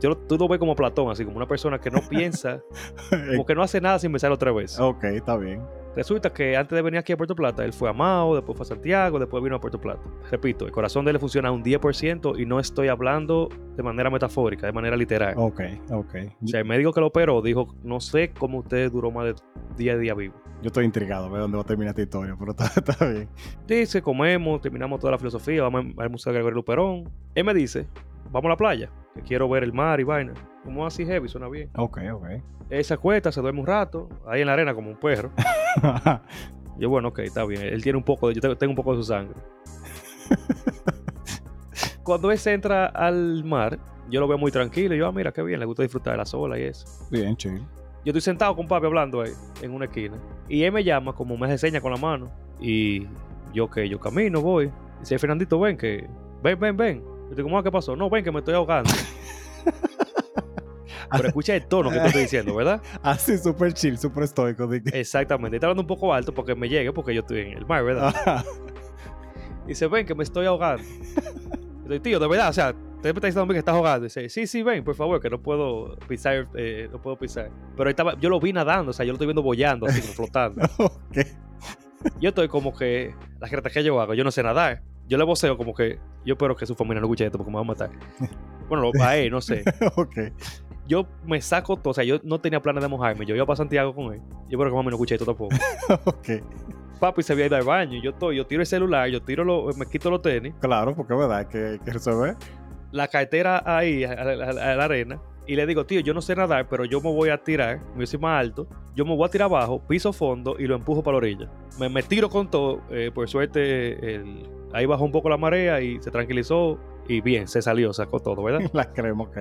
yo, tú lo ves como Platón, así como una persona que no (laughs) piensa, (laughs) como que no hace nada sin pensarlo otra vez. ok, está bien. Resulta que antes de venir aquí a Puerto Plata, él fue a Mao, después fue a Santiago, después vino a Puerto Plata. Repito, el corazón de él funciona un 10% y no estoy hablando de manera metafórica, de manera literal. Ok, ok. O sea, el médico que lo operó dijo, no sé cómo usted duró más de 10 días vivo. Yo estoy intrigado, ve dónde va a terminar esta historia, pero está, está bien. Dice, comemos, terminamos toda la filosofía, vamos al Museo de Gregorio Luperón. Él me dice, vamos a la playa, que quiero ver el mar y vaina. Como así heavy, suena bien. Ok, ok. Él se acuesta, se duerme un rato, ahí en la arena como un perro. (laughs) Yo, bueno, ok, está bien. Él tiene un poco de. Yo tengo, tengo un poco de su sangre. (laughs) Cuando él se entra al mar, yo lo veo muy tranquilo. y Yo, ah, mira, qué bien, le gusta disfrutar de la sola y eso. bien, chill. Yo estoy sentado con papi hablando ahí, en una esquina. Y él me llama, como me hace con la mano. Y yo, que yo camino, voy. Dice, Fernandito, ven, que. Ven, ven, ven. Yo digo, ¿cómo qué pasó? No, ven, que me estoy ahogando. (laughs) Pero escucha el tono que te estoy diciendo, ¿verdad? (laughs) Así, súper chill, súper estoico. de que- Exactamente. Está hablando un poco alto porque me llegue, porque yo estoy en el mar, ¿verdad? Ajá. Dice, ven, que me estoy ahogando. (laughs) Dice, tío, de verdad, o sea, te está diciendo a mí que estás ahogando. Dice, sí, sí, ven, por favor, que no puedo pisar, eh, no puedo pisar. Pero estaba, yo lo vi nadando, o sea, yo lo estoy viendo bollando, así flotando. ok. Yo estoy como que, la gente que yo hago, yo no sé nadar. Yo le voceo como que, yo espero que su familia no escuche esto porque me va a matar. (laughs) Bueno, lo- a él, no sé. (laughs) ok. Yo me saco todo, o sea, yo no tenía planes de mojarme. Yo iba para Santiago con él. Yo espero que mami no escuche esto tampoco. (laughs) ok. Papi se había ido al baño. Yo estoy, yo tiro el celular, yo tiro los, me quito los tenis. Claro, porque es verdad que que resolver. La cartera ahí a, a- a- a la arena y le digo, tío, yo no sé nadar, pero yo me voy a tirar, yo soy más alto, yo me voy a tirar abajo, piso fondo y lo empujo para la orilla. Me, me tiro con todo, eh, por suerte el- ahí bajó un poco la marea y se tranquilizó y bien, se salió, sacó todo, ¿verdad? (laughs) La creemos, ok.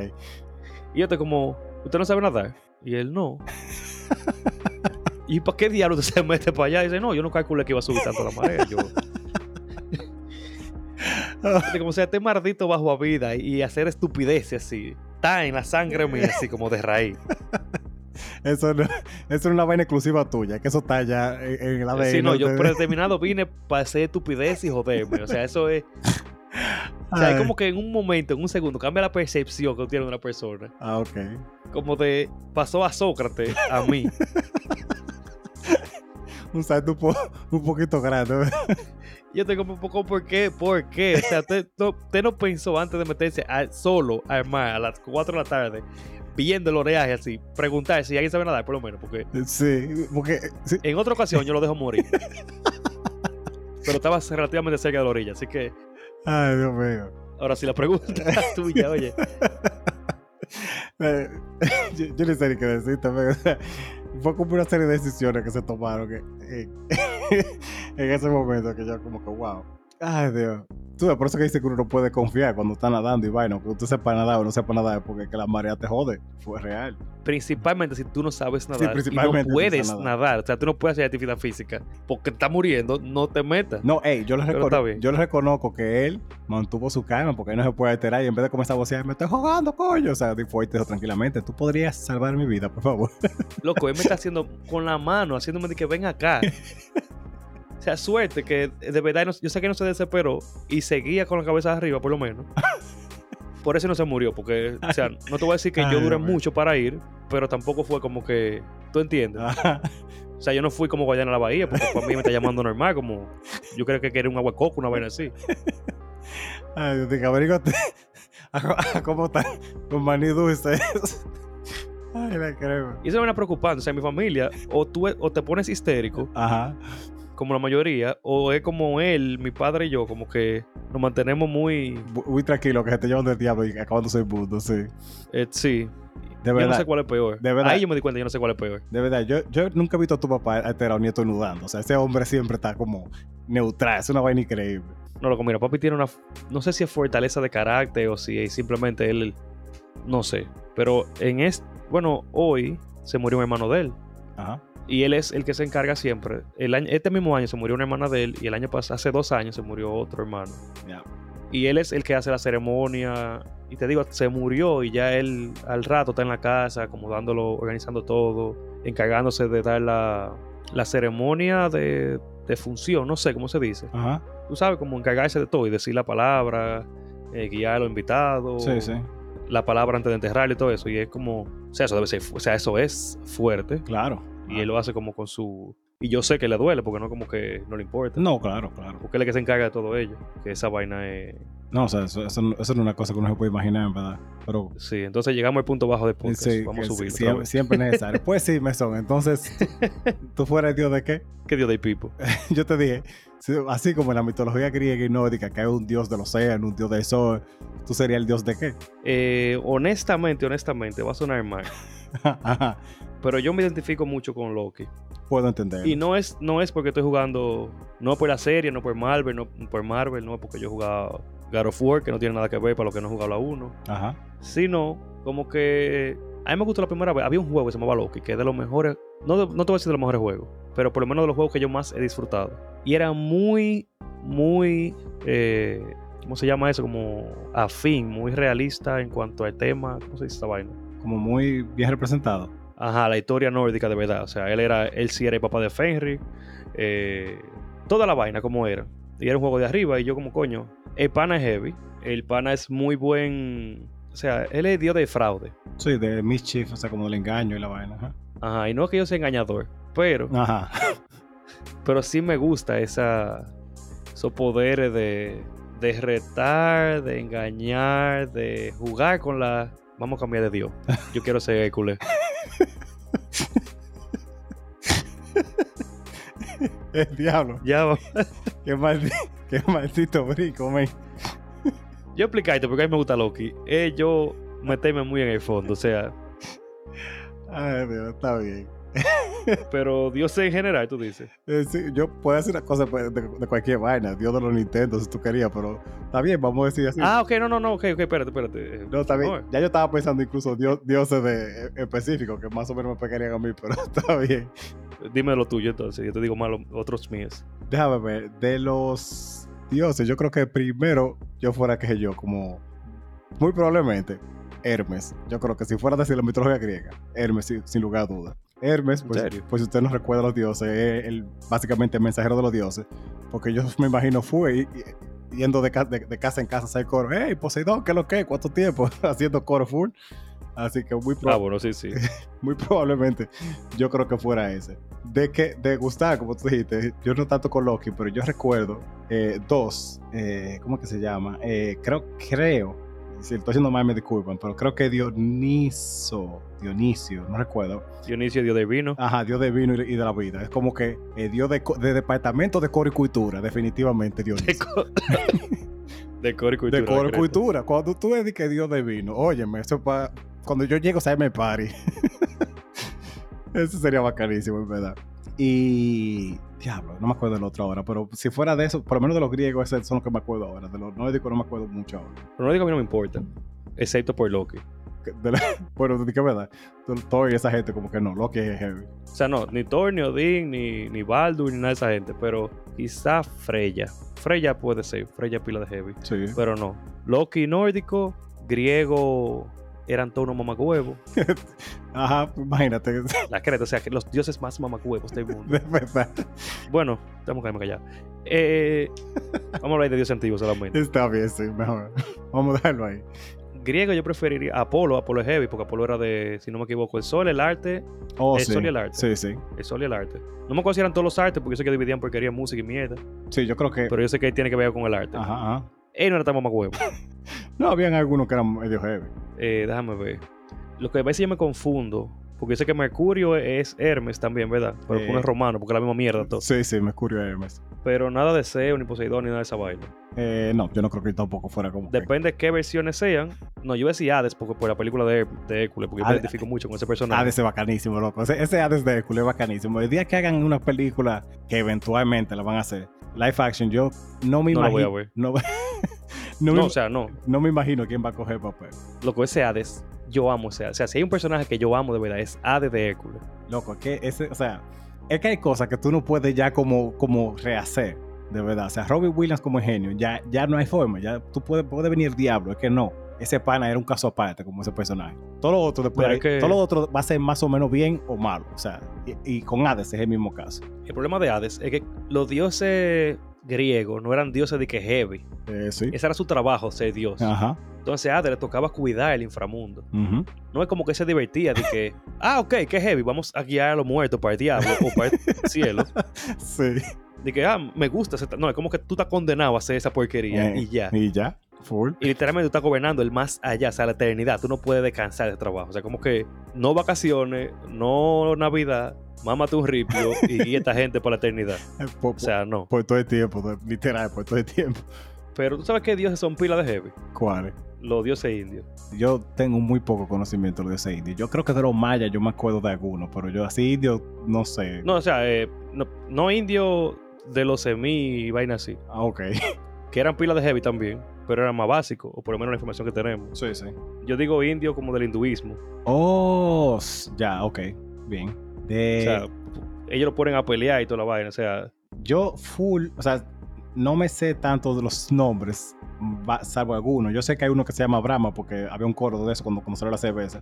Y yo estoy como, ¿usted no sabe nadar? Y él, no. (laughs) ¿Y para qué diablo usted se mete para allá? Y dice, no, yo no calculé que iba a subir tanto la marea. Yo, como sea, este maldito bajo a vida y hacer estupideces así. Está en la sangre mía, así como de raíz. (laughs) Eso, no, eso es una vaina exclusiva tuya, que eso está ya en, el ADN. Sí, no, yo de- predeterminado vine para hacer estupidez y joderme. O sea, eso es. O sea, Ay. es como que en un momento, en un segundo, cambia la percepción que tiene una persona. Ah, ok. Como de. Pasó a Sócrates a mí. (laughs) Un salto un, po- un poquito grande. Yo como un poco, ¿por qué? ¿Por qué? O sea, usted no, usted no pensó antes de meterse solo al mar a las 4 de la tarde, viendo el oleaje así, preguntar si alguien sabe nadar, por lo menos, porque Sí, porque sí, en otra ocasión yo lo dejo morir. (laughs) Pero estaba relativamente cerca de la orilla, así que Ay, Dios mío. ahora si la pregunta es tuya, oye. Eh, (laughs) yo, yo no sé ni qué o sea, fue como una serie de decisiones que se tomaron que, eh, (laughs) en ese momento que yo como que, wow. Ay, Dios. Tú, por eso que dice que uno no puede confiar cuando está nadando y vaina, que tú sepas nadar o no sepas nadar, porque que la marea te jode. Fue real. Principalmente si tú no sabes Sí, nadar y principalmente no puedes no nadar. O sea, tú no puedes hacer actividad física porque estás muriendo, no te metas. No, ey, yo le, recono- está yo le reconozco que él mantuvo su calma porque él no se puede alterar y en vez de comenzar a vocear, me estoy jugando, coño. O sea, te dijo tranquilamente, tú podrías salvar mi vida, por favor. Loco, él me está (laughs) haciendo con la mano, haciéndome de que ven acá. (laughs) O sea, suerte que de verdad yo sé que no se desesperó y seguía con la cabeza arriba, por lo menos. (laughs) Por eso no se murió, porque, o sea, no te voy a decir que yo duré mucho para ir, pero tampoco fue como que, ¿tú entiendes? O sea, yo no fui como Guayana a la Bahía, porque para mí me está llamando normal, como yo creo que quería un agua coco, una vaina así. Ay, Dios mío, averígate a- a cómo está con maní dulce. Ay, la crema. Y eso me preocupante, o sea, mi familia, o tú o te pones histérico, Ajá. Como la mayoría, o es como él, mi padre y yo, como que nos mantenemos muy, Muy tranquilo, que se te llevan del diablo y acabándose el mundo, sí. eh, sí, De yo no verdad. sé cuál es peor. de verdad. Ahí yo me di cuenta, yo no sé cuál es peor. De verdad, yo, yo nunca he visto a tu papá alterado ni estornudando. O sea, ese hombre siempre está como neutral. Es una vaina increíble. No, loco, mira, papi tiene una, no sé si es fortaleza de carácter o si es simplemente él, no sé, pero en este, bueno, hoy se murió un hermano de él. Ajá. Y él es el que se encarga siempre. El año, este mismo año se murió una hermana de él y el año pasado, hace dos años, se murió otro hermano. Y él es el que hace la ceremonia. Y te digo, se murió y ya él al rato está en la casa, acomodándolo, organizando todo, encargándose de dar la, la ceremonia de, de función, no sé cómo se dice. Ajá. Tú sabes, como encargarse de todo y decir la palabra, eh, guiar a los invitados, Sí, sí. La palabra antes de enterrarlo y todo eso. Y es como, o sea, eso debe ser, o sea, eso es fuerte. Claro. Y él lo hace como con su... Y yo sé que le duele porque no como que no le importa. No, claro, claro. Porque él es el que se encarga de todo ello. Que esa vaina es... No, o sea, eso, eso, no- eso no es una cosa que uno se puede imaginar, en verdad. Pero Sí, entonces llegamos al punto bajo de podcast. sí, Vamos a que subirlo. sí, siempre, siempre es necesario. (laughs) Pues sí, Mesón. Entonces, (laughs) ¿tú fueras Dios de qué? ¿Qué Dios de Pipo? (laughs) Yo te dije, sí, así como en la mitología griega y nórdica, que hay un dios del océano, un dios del sol, ¿tú serías el dios de qué? Eh, honestamente, honestamente, va a sonar mal. Pero yo me identifico mucho con Loki. Puedo entender. Y no es, no es porque estoy jugando, no por la serie, no por Marvel, no por Marvel, no es porque yo he jugado God of War, que no tiene nada que ver para lo que no he jugado la 1. Ajá. Sino, como que a mí me gustó la primera vez. Había un juego que se llamaba Loki, que es de los mejores, no, de- no te voy a decir de los mejores juegos, pero por lo menos de los juegos que yo más he disfrutado. Y era muy, muy, eh, ¿cómo se llama eso? Como afín, muy realista en cuanto al tema. ¿Cómo se dice esta vaina? Como muy bien representado. Ajá, la historia nórdica de verdad. O sea, él era, él sí era el papá de Fenrir. eh, toda la vaina como era. Y era un juego de arriba y yo como coño. El pana es heavy. El pana es muy buen... O sea, él es dios de fraude. Sí, de mischief, o sea, como del engaño y la vaina. Ajá. Ajá, y no es que yo sea engañador. Pero, Ajá. (laughs) pero sí me gusta esa, esos poderes de, de retar, de engañar, de jugar con la... Vamos a cambiar de dios. Yo quiero ser Hércules. (laughs) El diablo. Ya va. (laughs) Qué, maldi- qué maldito brinco, men. Yo porque a mí me gusta Loki. Es yo meterme muy en el fondo, o sea, Ay, Dios, está bien. (laughs) pero Dios en general, tú dices. Eh, sí, yo puedo hacer una cosa pues, de, de cualquier vaina, Dios de los Nintendo, si tú querías, pero está bien, vamos a decir así. Ah, ok, no, no, no, ok, ok, espérate, espérate. no, está bien. Ya yo estaba pensando incluso dios, dioses de, eh, específicos que más o menos me pegarían a mí, (laughs) pero está bien. Dime lo tuyo entonces, yo te digo más otros míos. Déjame ver, de los dioses, yo creo que primero yo fuera que yo, como muy probablemente Hermes. Yo creo que si fuera a decir la mitología griega, Hermes, sin, sin lugar a dudas. Hermes, ¿En pues, pues usted no recuerda a los dioses, es el, básicamente el mensajero de los dioses. Porque yo me imagino fue yendo de, de- de casa en casa a hacer coro. ¡Hey, Poseidón, qué es lo que? ¿Cuánto tiempo? (laughs) Haciendo coro full. Así que muy, Ah, bueno, sí, sí. (laughs) muy probablemente yo creo que fuera ese. De que de gustar, como tú dijiste, yo no tanto con Loki, pero yo recuerdo eh, dos, eh, ¿cómo que se llama? Eh, creo, creo, si estoy haciendo mal me disculpan, pero creo que Dioniso, Dionisio, no recuerdo. Dionisio, Dios de vino. Ajá, Dios de vino y, de la vida. Es como que eh, Dios de, de departamento de coro y cultura, definitivamente De, Dionisio. (laughs) de coro y cultura. De coro y creo. cultura. Cuando tú ves que Dios de vino, óyeme, eso pa, cuando yo llego, se me party. (laughs) eso sería bacanísimo, en verdad. Y Diablo, no me acuerdo del otro ahora, pero si fuera de eso, por lo menos de los griegos, esos son los que me acuerdo ahora. De los nórdicos no me acuerdo mucho ahora. Los nórdicos a mí no me importan, excepto por Loki. De la, (laughs) bueno, ¿de qué verdad? Thor y esa gente, como que no, Loki es heavy. O sea, no, ni Thor, ni Odin, ni, ni Baldur, ni nada de esa gente, pero quizá Freya. Freya puede ser, Freya pila de heavy. Sí. Pero no. Loki nórdico, griego eran todos unos mamacuevos. (laughs) Ajá, imagínate. La creta, o sea, que los dioses más mamacuevos del mundo. (laughs) De verdad. Bueno, tenemos que quedarme callado. Eh, vamos a hablar de dioses antiguos solamente. Está bien, sí, mejor. Vamos a dejarlo ahí. Griego yo preferiría Apolo, Apolo es heavy, porque Apolo era de, si no me equivoco, el sol, el arte, Oh, el sí. sol y el arte. Sí, sí. El sol y el arte. No me consideran todos los artes, porque yo sé que dividían porquería, música y mierda. Sí, yo creo que. Pero yo sé que tiene que ver con el arte. Ajá, ajá. Él no era tan mamacuevo. (laughs) No, habían algunos que eran medio heavy. Eh, déjame ver. Lo que a veces yo me confundo, porque yo sé que Mercurio es Hermes también, ¿verdad? Pero Eh, uno es romano, porque es la misma mierda todo. Sí, sí, Mercurio Hermes. Pero nada de Zeus, ni Poseidón, ni nada de esa vaina. Eh, no, yo no creo que tampoco fuera como. que- Depende de qué versiones sean. No, yo decía Hades porque por la película de, de Hércules, porque yo me identifico mucho con ese personaje. Hades es bacanísimo, loco. Ese, ese Hades de Hércules es bacanísimo. El día que hagan una película que eventualmente la van a hacer, live action, yo no me No la voy a imagino. ver. No, (laughs) (laughs) no, no, me, o sea, no. no me imagino quién va a coger el papel. Loco, ese Hades, yo amo ese Hades. O sea, si hay un personaje que yo amo de verdad, es Hades de Hércules. Loco, es que ese, o sea, es que hay cosas que tú no puedes ya como, como rehacer, de verdad. O sea, Robin Williams como genio, ya, ya no hay forma, ya tú puedes, puede venir el diablo, es que no. Ese pana era un caso aparte como ese personaje. Todo lo otro después, que- todo lo otro va a ser más o menos bien o malo. O sea, y, y con Hades es el mismo caso. El problema de Hades es que los dioses griegos no eran dioses de que heavy. Eh, sí. Ese era su trabajo, ser dios. Ajá. Entonces a Hades le tocaba cuidar el inframundo. No es como que se divertía de que, (laughs) ah, ok, qué heavy, vamos a guiar a los muertos para el diablo o para el (laughs) cielo. Sí. De que, ah, me gusta. ese ta-". No, es como que tú estás condenado a hacer esa porquería Eh, y ya. Y ya. Full. Y literalmente tú estás gobernando el más allá, o sea, la eternidad. Tú no puedes descansar de trabajo. O sea, como que no vacaciones, no Navidad, mámate un ripio y esta gente por la eternidad. (laughs) Eh, Por, O sea, no. por todo el tiempo, literal, por todo el tiempo. Pero tú sabes que dioses son pila de heavy. ¿Cuáles? Los dioses indios. Yo tengo muy poco conocimiento de ese indio. Yo creo que de los mayas yo me acuerdo de algunos, pero yo así indio no sé. No, o sea, eh, no, no indios de los semí y vainas así. Ah, ok. Que eran pila de heavy también, pero eran más básicos, o por lo menos la información que tenemos. Sí, sí. Yo digo indio como del hinduismo. Oh, ya, ok. Bien. O sea, ellos lo ponen a pelear y toda la vaina. O sea, yo full, o sea, no me sé tanto de los nombres, salvo algunos. Yo sé que hay uno que se llama Brahma porque había un coro de eso cuando, cuando salió la cerveza.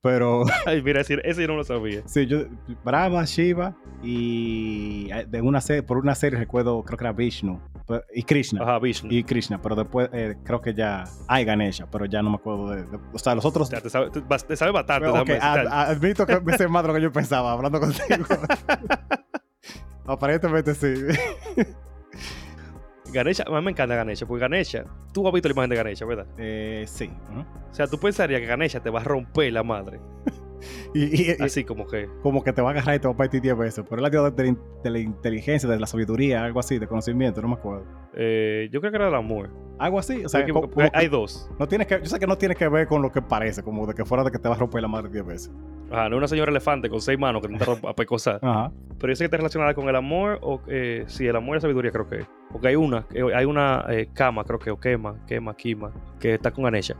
Pero (laughs) ay, mira, decir, ese yo no lo sabía. sí, yo, Brahma, Shiva y eh, de una serie, por una serie recuerdo, creo que era Vishnu pero- y Krishna. Ajá, Vishnu. y Krishna, pero después eh, creo que ya hay Ganesha, pero ya no me acuerdo de, de- o sea, los otros. Sea, te sabe, te, bas- te sabe bastante. Ok, déjame ad- decirte. ad- admito que me sé más de lo que yo pensaba hablando (laughs) contigo. (laughs) Aparentemente sí. Ganesha, a mí me encanta Ganesha, porque Ganesha, tú has visto la imagen de Ganesha, ¿verdad? Eh, sí. O sea, tú pensarías que Ganesha te va a romper la madre. (laughs) Y, y- y Así como que. como que te va a agarrar y te va a partir 10 veces. Pero él la de, la in- de la inteligencia, de la sabiduría, algo así, de conocimiento, no me acuerdo. eh, yo creo que era el amor. Algo así. O sea, como hay que dos. no tiene que, yo sé que no tiene que ver con lo que parece, como de que fuera de que te va a romper la madre 10 veces. Ajá, no es una señora elefante con seis manos que te rompa (laughs) a pecosar. Ajá. Pero yo sé que está relacionada con el amor, o eh, sí, el amor y la sabiduría creo que es. Porque hay una, eh, hay una eh, cama, creo que, o quema, quema, quima, que está con Ganesha.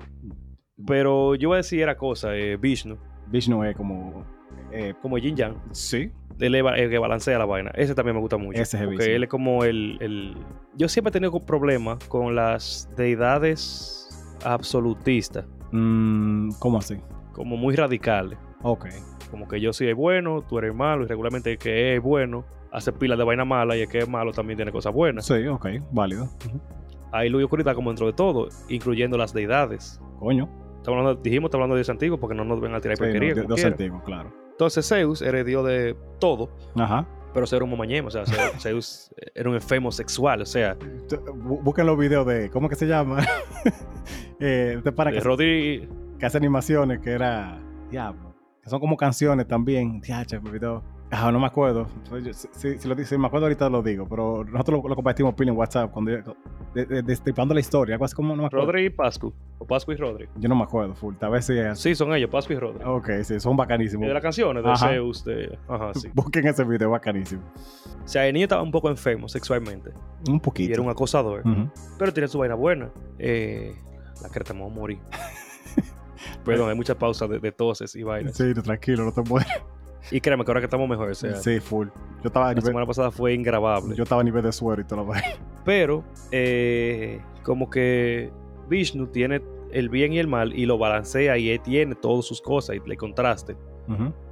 Pero yo voy a decir era cosa, eh, Vishnu, Vishnu es como. eh, como Yin Yang, sí. él es el que balancea la vaina. Ese también me gusta mucho. Ese es el Porque Vishnu. él es como el, el- Yo siempre he tenido problemas con las deidades absolutistas, Mm, ¿Cómo así? como muy radicales. Ok. Como que yo sí es bueno, tú eres malo, y regularmente el que es bueno hace pilas de vaina mala y el que es malo también tiene cosas buenas. Sí, ok. Válido. Ujú. Hay luz y oscuridad como dentro de todo, incluyendo las deidades. Coño. Estamos hablando, dijimos, estamos hablando de Dios antiguo porque no nos ven a tirar Sí, no, porquería. de- como Dios antiguo, claro. Entonces Zeus era el dios de todo, Ajá. pero Zeus era un momañemo, o sea, (laughs) Zeus, era un enfermo sexual, o sea, Busquen los videos de. ¿Cómo que se llama? (laughs) eh, este para de que, Rodri, que hace animaciones que era. Diablo. Que son como canciones también. Diache. Ah, no me acuerdo. Si, si- si lo, di- si me acuerdo ahorita lo digo, pero nosotros lo, lo compartimos en WhatsApp cuando yo- de- de- destripando la historia, algo así como no me acuerdo. Rodri Pascu. O Pascu y Rodri. Yo no me acuerdo, full. Tal vez sí es. Sí, son ellos, Pascu y Rodri. Ok, sí, son bacanísimos. De las canciones de Ajá. Zeus, de... Ajá, sí. (laughs) Busquen ese video, bacanísimo. O sea, el niño estaba un poco enfermo sexualmente. Un Y poquito. era un acosador. Pero tiene su vaina buena. Eh, la me va a morir. Perdón, hay muchas pausas de, de toses y vainas. Sí, tranquilo, no te mueres. Y créeme que ahora que estamos mejor. O sea, Sí, full. Yo estaba a la nivel, semana pasada fue ingrabable. yo estaba a nivel de suero y toda la vaina. Pero, eh, como que Vishnu tiene el bien y el mal y lo balancea y él tiene todas sus cosas y le contraste.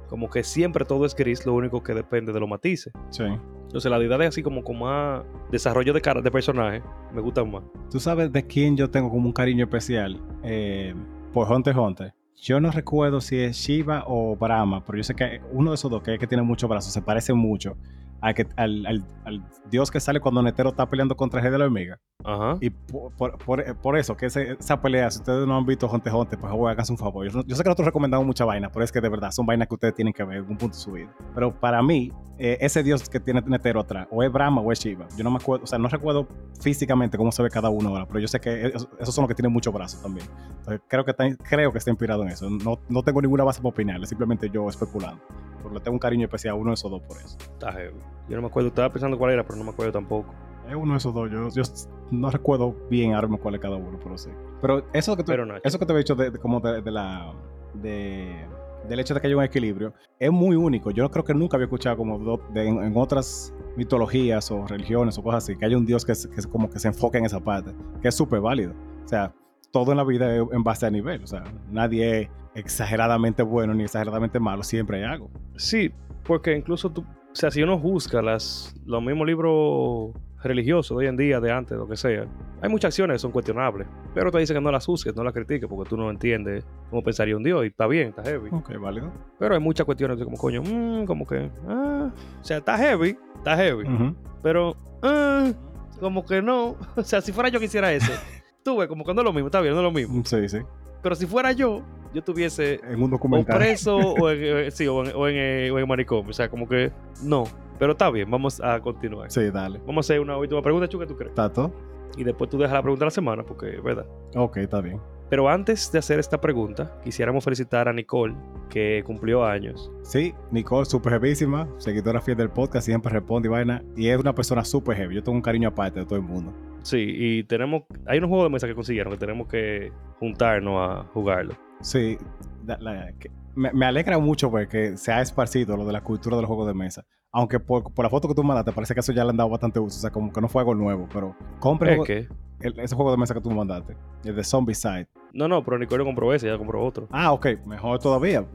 Como que siempre todo es gris, lo único que depende de los matices. Sí. Entonces, la deidad es así como con más desarrollo de cara de personaje. Me gustan más. ¿Tú sabes de quién yo tengo como un cariño especial? Eh, por Hunter x Hunter. Yo no recuerdo si es Shiva o Brahma, pero yo sé que uno de esos dos, que es que tiene muchos brazos, se parece mucho al, que, al, al- al dios que sale cuando Netero está peleando contra rey de la hormiga. Ajá. Y por, por- por- por eso, que ese- esa pelea, si ustedes no han visto x Hunter, por favor, háganse un favor. Yo, yo sé que nosotros recomendamos mucha vaina, pero es que de verdad son vainas que ustedes tienen que ver en algún punto de su vida. Pero para mí, eh, ese dios que tiene Netero atrás, o es Brahma o es Shiva. Yo no me acuerdo, o sea, no recuerdo físicamente cómo se ve cada uno ahora, pero yo sé que esos, esos son los que tienen muchos brazos también. Entonces, creo que está, creo que está inspirado en eso. No, no tengo ninguna base para opinar, es simplemente yo especulando. Pero le tengo un cariño especial a uno de esos dos por eso. Está heavy. Yo no me acuerdo, estaba pensando cuál era, pero no me acuerdo tampoco. Es uno de esos dos. Yo, yo no recuerdo bien ahora mismo cuál es cada uno, pero sí. Pero eso que, tú- Nacho. eso que te he dicho de, de- como de, de la... De, del hecho de que haya un equilibrio es muy único. Yo creo que nunca había escuchado como de- en, en otras mitologías o religiones o cosas así, que haya un dios que, se- que como que se enfoque en esa parte, que es súper válido. O sea, todo en la vida es en base a nivel. O sea, nadie exageradamente bueno ni exageradamente malo, siempre hay algo. Sí, porque incluso tú, o sea, si uno busca las, los mismos libros religiosos de hoy en día, de antes, lo que sea, hay muchas acciones que son cuestionables, pero te dicen que no las juzgues, no las critiques, porque tú no entiendes cómo pensaría un Dios, y está bien, está heavy. Ok, válido. Pero hay muchas cuestiones de como, coño, mm, como que, ah, o sea, está heavy, está heavy, pero, ah, como que no, (laughs) o sea, si fuera yo que hiciera eso, (laughs) tú ves, como que no es lo mismo, está bien, no es lo mismo, Sí, sí. Pero si fuera yo, yo tuviese En un o documental. preso (laughs) o en, eh, sí, o en, o en, eh, o en manicomio. O sea, como que no. Pero está bien, vamos a continuar. Sí, dale. Vamos a hacer una última pregunta, Chu, ¿qué tú crees? ¿Tato? Y después tú dejas la pregunta de la semana, porque es verdad. Ok, está bien. Pero antes de hacer esta pregunta, quisiéramos felicitar a Nicole, que cumplió años. Sí, Nicole, súper heavísima, seguidora fiel del podcast, siempre responde y vaina. Y es una persona súper heavy. Yo tengo un cariño aparte de todo el mundo. Sí, y tenemos. Hay unos juegos de mesa que consiguieron que tenemos que juntarnos a jugarlo. Sí, la- la- que- me, me alegra mucho porque se ha esparcido lo de la cultura de los juegos de mesa. Aunque por, por la foto que tú mandaste, parece que eso ya le han dado bastante uso. O sea, como que no fue algo nuevo, pero Es el- ese juego de mesa que tú me mandaste, el de Zombie Side. No, no, pero Nicole compró ese, ella compró otro. Ah, ok, mejor todavía.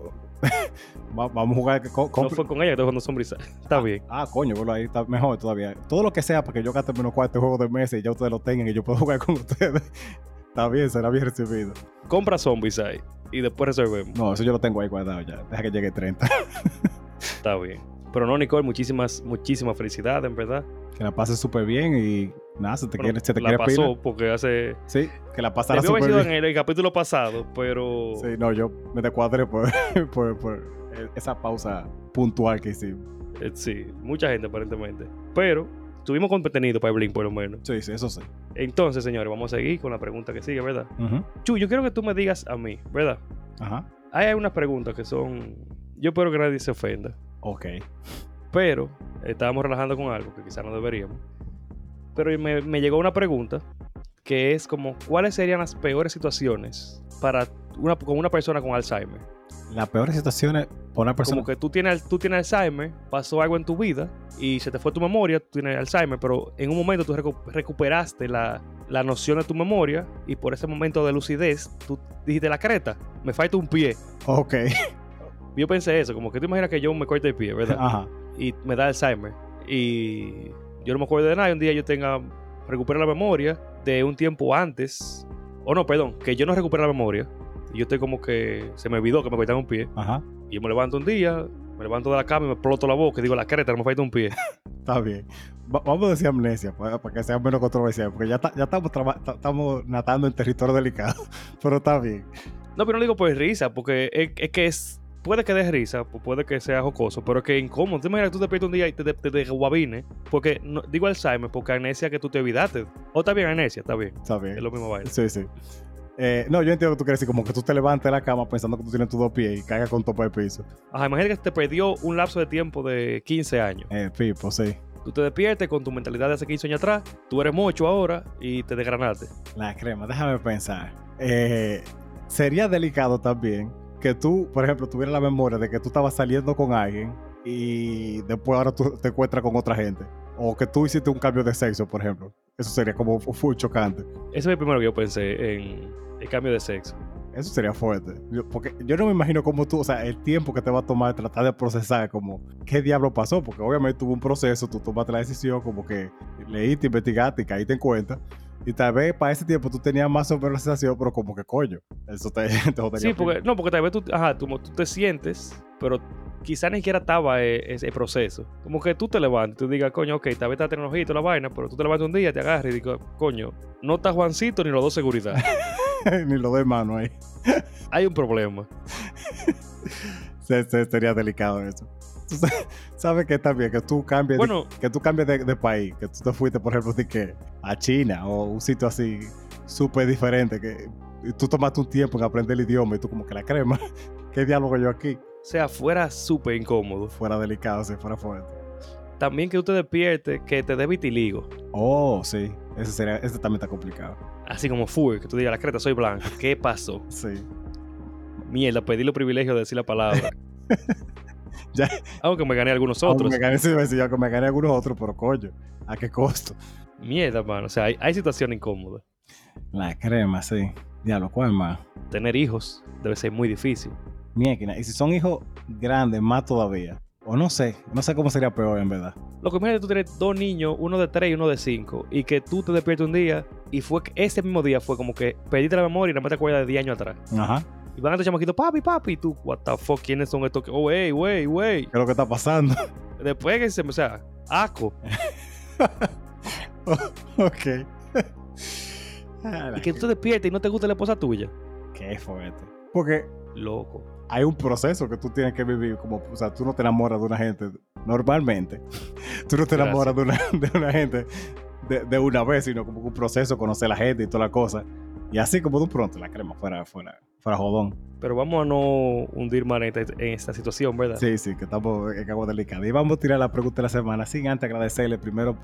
(laughs) Va- vamos a jugar. co- No compre- fue con ella que estoy jugando Sombrisa. (laughs) Está bien. Ah, coño, bueno, ahí está mejor todavía. Todo lo que sea para que yo gaste menos cuarto juegos de mesa y ya ustedes lo tengan y yo puedo (laughs) jugar con ustedes. está bien, será bien recibido. Compra Zombies ahí y después resolvemos. No, eso yo lo tengo ahí guardado ya. Deja que llegue 30. Está bien. Pero no, Nicole, muchísimas, muchísimas felicidades, en verdad. que la pases súper bien y nada, se te Bueno, quiere, se te la quiere pasó pila. porque hace. Sí, que la pasara súper bien. en el, capítulo pasado, pero. Sí, no, yo me descuadré por, (laughs) por, por esa pausa puntual que hicimos. eh, sí, mucha gente aparentemente. Pero tuvimos contenido para el Blink, por lo menos. Sí, sí, eso sí. Entonces, señores, vamos a seguir con la pregunta que sigue, ¿verdad? Chu, yo quiero que tú me digas a mí, ¿verdad? Ajá. Hay unas preguntas que son. Yo espero que nadie se ofenda. Ok. Pero estábamos relajando con algo que quizás no deberíamos. Pero me, me llegó una pregunta que es como, ¿cuáles serían las peores situaciones para una, con una persona con Alzheimer? Las peores situaciones por una persona. Como que tú tienes, tú tienes Alzheimer, pasó algo en tu vida y se te fue tu memoria, tú tienes Alzheimer, pero en un momento tú recu- recuperaste la, la noción de tu memoria y por ese momento de lucidez tú dijiste la creta, me falta un pie. Ok. (laughs) Yo pensé eso, como que tú imaginas que yo me corte el pie, ¿verdad? (laughs) Ajá. y me da Alzheimer. Y yo no me acuerdo de nada. y Un día yo tenga, recupere la memoria de un tiempo antes. O no, perdón, que yo no recupere la memoria. Y yo estoy como que se me olvidó que me cortaron un pie. Ajá. Y yo me levanto un día, me levanto de la cama y me exploto la boca y digo, la creta, no me falta un pie. (laughs) Está bien. Va- vamos a decir amnesia para, para que sea menos controversial, porque ya, ya estamos, estamos natando en territorio delicado. (laughs) Pero está bien. No, pero no digo por risa, porque es, es que es. Puede que dé risa, pu- puede que sea jocoso, pero que incómodo. Te imaginas que tú te despiertas un día y te, te, te, te guabines, Porque, no, digo Alzheimer, porque amnesia que tú te olvidaste. O está bien amnesia, está bien. Está bien. Es lo mismo vaina. Sí, sí. Eh, no, yo entiendo que tú quieres decir como que tú te levantes de la cama pensando que tú tienes tus dos pies y caigas con topa de piso. Ajá, imagínate que te perdió un lapso de tiempo de 15 años. Eh, Pipo, sí. Tú te despiertes con tu mentalidad de hace 15 años atrás, tú eres mocho ahora y te desgranaste. La crema, déjame pensar. Eh, sería delicado también que tú, por ejemplo, tuvieras la memoria de que tú estabas saliendo con alguien y después ahora tú te encuentras con otra gente. O que tú hiciste un cambio de sexo, por ejemplo. Eso sería como full chocante. Eso es el primero que yo pensé en el cambio de sexo. Eso sería fuerte. Yo- porque yo no me imagino cómo tú, o sea, el tiempo que te va a tomar tratar de procesar como qué diablo pasó, porque obviamente tuvo un proceso, tú tomaste la decisión, como que leíste, investigaste y caíste en cuenta. Y tal vez para ese tiempo tú tenías más sobre la sensación, pero como que coño, eso te, (laughs) te Sí, porque, no, porque tal vez tú, ajá, tú, tú te sientes, pero quizás ni siquiera estaba eh, ese proceso. Como que tú te levantas y tú digas, coño, ok, tal vez está tecnología y toda la vaina, pero tú te levantas un día, te agarras y digas, coño, no está Juancito ni los dos seguridad. (laughs) Ni lo de mano ahí. Hay un problema. Se- se- sería delicado eso. (laughs) Sabes que también que tú cambies, de- que tú cambies de, de país, que tú te fuiste, por ejemplo, de que a China o un sitio así súper diferente, que tú tomaste un tiempo en aprender el idioma y tú como que la crema, (laughs) ¿qué diálogo yo aquí? o sea, fuera súper incómodo. Fuera delicado, si fuera fuerte. También que tú te despiertes, que te dé vitiligo. Oh, sí, ese sería, ese también está complicado. Así como full, que tú digas, la creta, soy blanco. ¿Qué pasó? (laughs) Sí. Mierda, pedí los privilegios de decir la palabra. (laughs) (laughs) Ya. Aunque me gané algunos Aunque otros. Me gané, me gané algunos otros, pero coño, ¿a qué costo? Mierda, mano. O sea, hay, hay situaciones incómodas. La crema, sí. Diablo, ¿cuál más? Tener hijos debe ser muy difícil. Mierda, y si son hijos grandes, más todavía. O no sé, no sé cómo sería peor en verdad. Lo que imagínate tú tienes dos niños, uno de tres y uno de cinco, y que tú te despiertes un día y fue que ese mismo día fue como que perdiste la memoria y nada más te acuerdas de 10 años atrás. Ajá. Y van a estos chamaquitos, papi, papi, y tú, what the fuck, ¿quiénes son estos? que- Oh, wey, wey, wey. ¿Qué es lo que está pasando? Después que se o sea, asco. (laughs) ok. Y que tú te despiertes y no te gusta la esposa tuya. Qué fuerte. Porque Loco. hay un proceso que tú tienes que vivir. Como, o sea, tú no te enamoras de una gente normalmente. (laughs) Tú no te enamoras de una, de una gente de, de una vez, sino como un proceso, conocer a la gente y toda la cosa. Y así como de un pronto, la crema fuera, fuera, fuera jodón. Pero vamos a no hundir más en esta, en esta situación, ¿verdad? Sí, sí, que estamos en agua delicada. Y vamos a tirar la pregunta de la semana sin antes agradecerle primero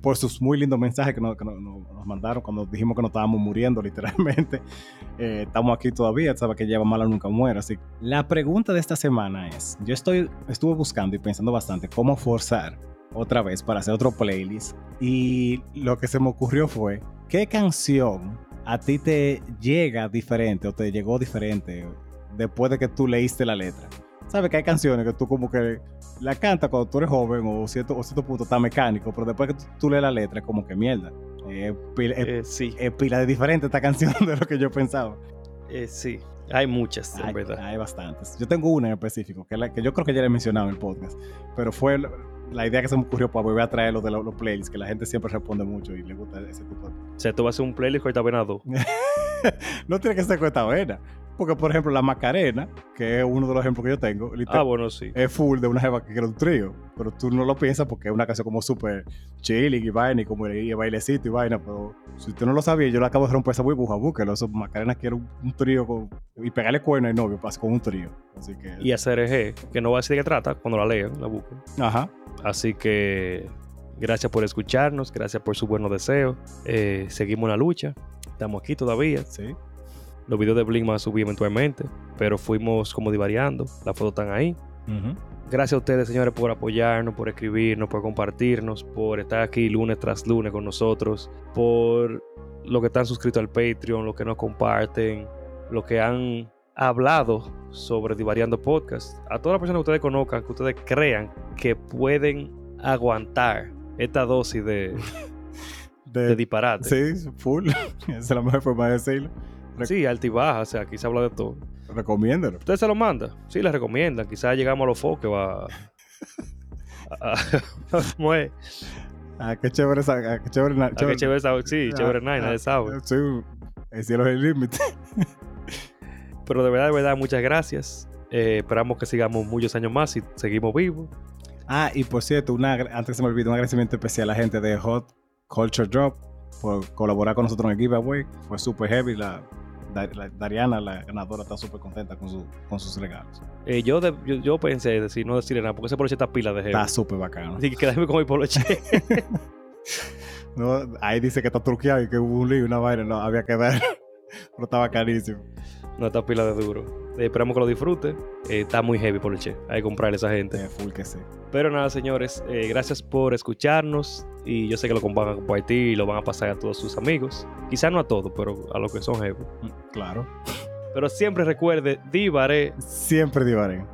por sus muy lindos mensajes que nos, que nos- nos- mandaron cuando dijimos que nos estábamos muriendo, literalmente. (laughs) Eh, estamos aquí todavía, sabes que lleva mala nunca muere. Así la pregunta de esta semana es: Yo estoy, estuve buscando y pensando bastante cómo forzar otra vez para hacer otro playlist. Y lo que se me ocurrió fue: ¿qué canción a ti te llega diferente o te llegó diferente después de que tú leíste la letra? Sabes que hay canciones que tú como que la cantas cuando tú eres joven o cierto, o cierto punto está mecánico, pero después que tú, tú lees la letra es como que mierda. Eh, pila, es- Eh, sí, es pila de diferente esta canción (laughs) de lo que yo pensaba. eh, sí. Hay muchas, en Hay, verdad. hay bastantes. Yo tengo una en específico, que, es la, que yo creo que ya la he mencionado en el podcast, pero fue la, idea que se me ocurrió para volver a traer lo de los, los playlists, que la gente siempre responde mucho y le gusta ese tipo de... O sea, tú vas a hacer un playlist con esta venado. (laughs) no tiene que ser cuesta vena, porque por ejemplo la Macarena, que es uno de los ejemplos que yo tengo, literal- Ah, bueno, sí. es full de una jeva que quiere un trío, pero tú no lo piensas porque es una canción como súper chilling y vaina y como el, y bailecito y vaina, pero si tú no lo sabías, yo le acabo de romper esa burbuja, búsquelo, eso Macarena quiere un, un trío con- y pegarle cuerno al novio, pasa con un trío, así que... Y a CRG, que no va a decir de qué trata, cuando la lean, la busquen. Ajá, Así que gracias por escucharnos, gracias por sus buenos deseos. Eh, seguimos la lucha, estamos aquí todavía. sí, Los videos de Blink van a subir eventualmente, pero fuimos como divariando, las fotos están ahí. Gracias a ustedes, señores, por apoyarnos, por escribirnos, por compartirnos, por estar aquí lunes tras lunes con nosotros, por los que están suscritos al Patreon, los que nos comparten, los que han hablado sobre Divariando Podcast. A todas las personas que ustedes conozcan, que ustedes crean que pueden aguantar esta dosis de, (laughs) De- de disparate. sí, full, (laughs) esa es la mejor forma de decirlo, Sí, alta y baja, o sea, aquí se habla de todo. recomiéndalo. ¿Ustedes se lo mandan? Sí, les recomiendan. Quizás llegamos a los foques, va... (laughs) Ah, qué chévere esa, ah, qué chévere, Ah, qué chévere esa- sí, ah, chévere nada, ah, nadie sabe. Sí, el cielo es el límite. (laughs) Pero de verdad, de verdad, muchas gracias. Eh, esperamos que sigamos muchos años más y seguimos vivos. Ah, y por cierto, una, antes se me olvidó, un agradecimiento especial a la gente de Hot Culture Drop por colaborar con nosotros en el giveaway. Fue súper heavy la, Dariana, la ganadora, está súper contenta con, su, con sus regalos. Eh, yo, yo, pensé decir, no decirle nada, porque ese poloche está pila de gente. Está súper bacano. Así que quédame con mi poloche. (laughs) no, ahí dice que está truqueado y que hubo un lío, una vaina, no, había que dar. (laughs) Pero estaba carísimo. No, está pila de duro. Eh, esperamos que lo disfrute. Eh, está muy heavy por el che. Hay que comprarle a esa gente. Eh, full que sí. Pero nada, señores, gracias por escucharnos. Y yo sé que lo van a compartir y lo van a pasar a todos sus amigos. Quizás no a todos, pero a los que son. Mm, claro. Pero siempre recuerde, divaré. Siempre divaré.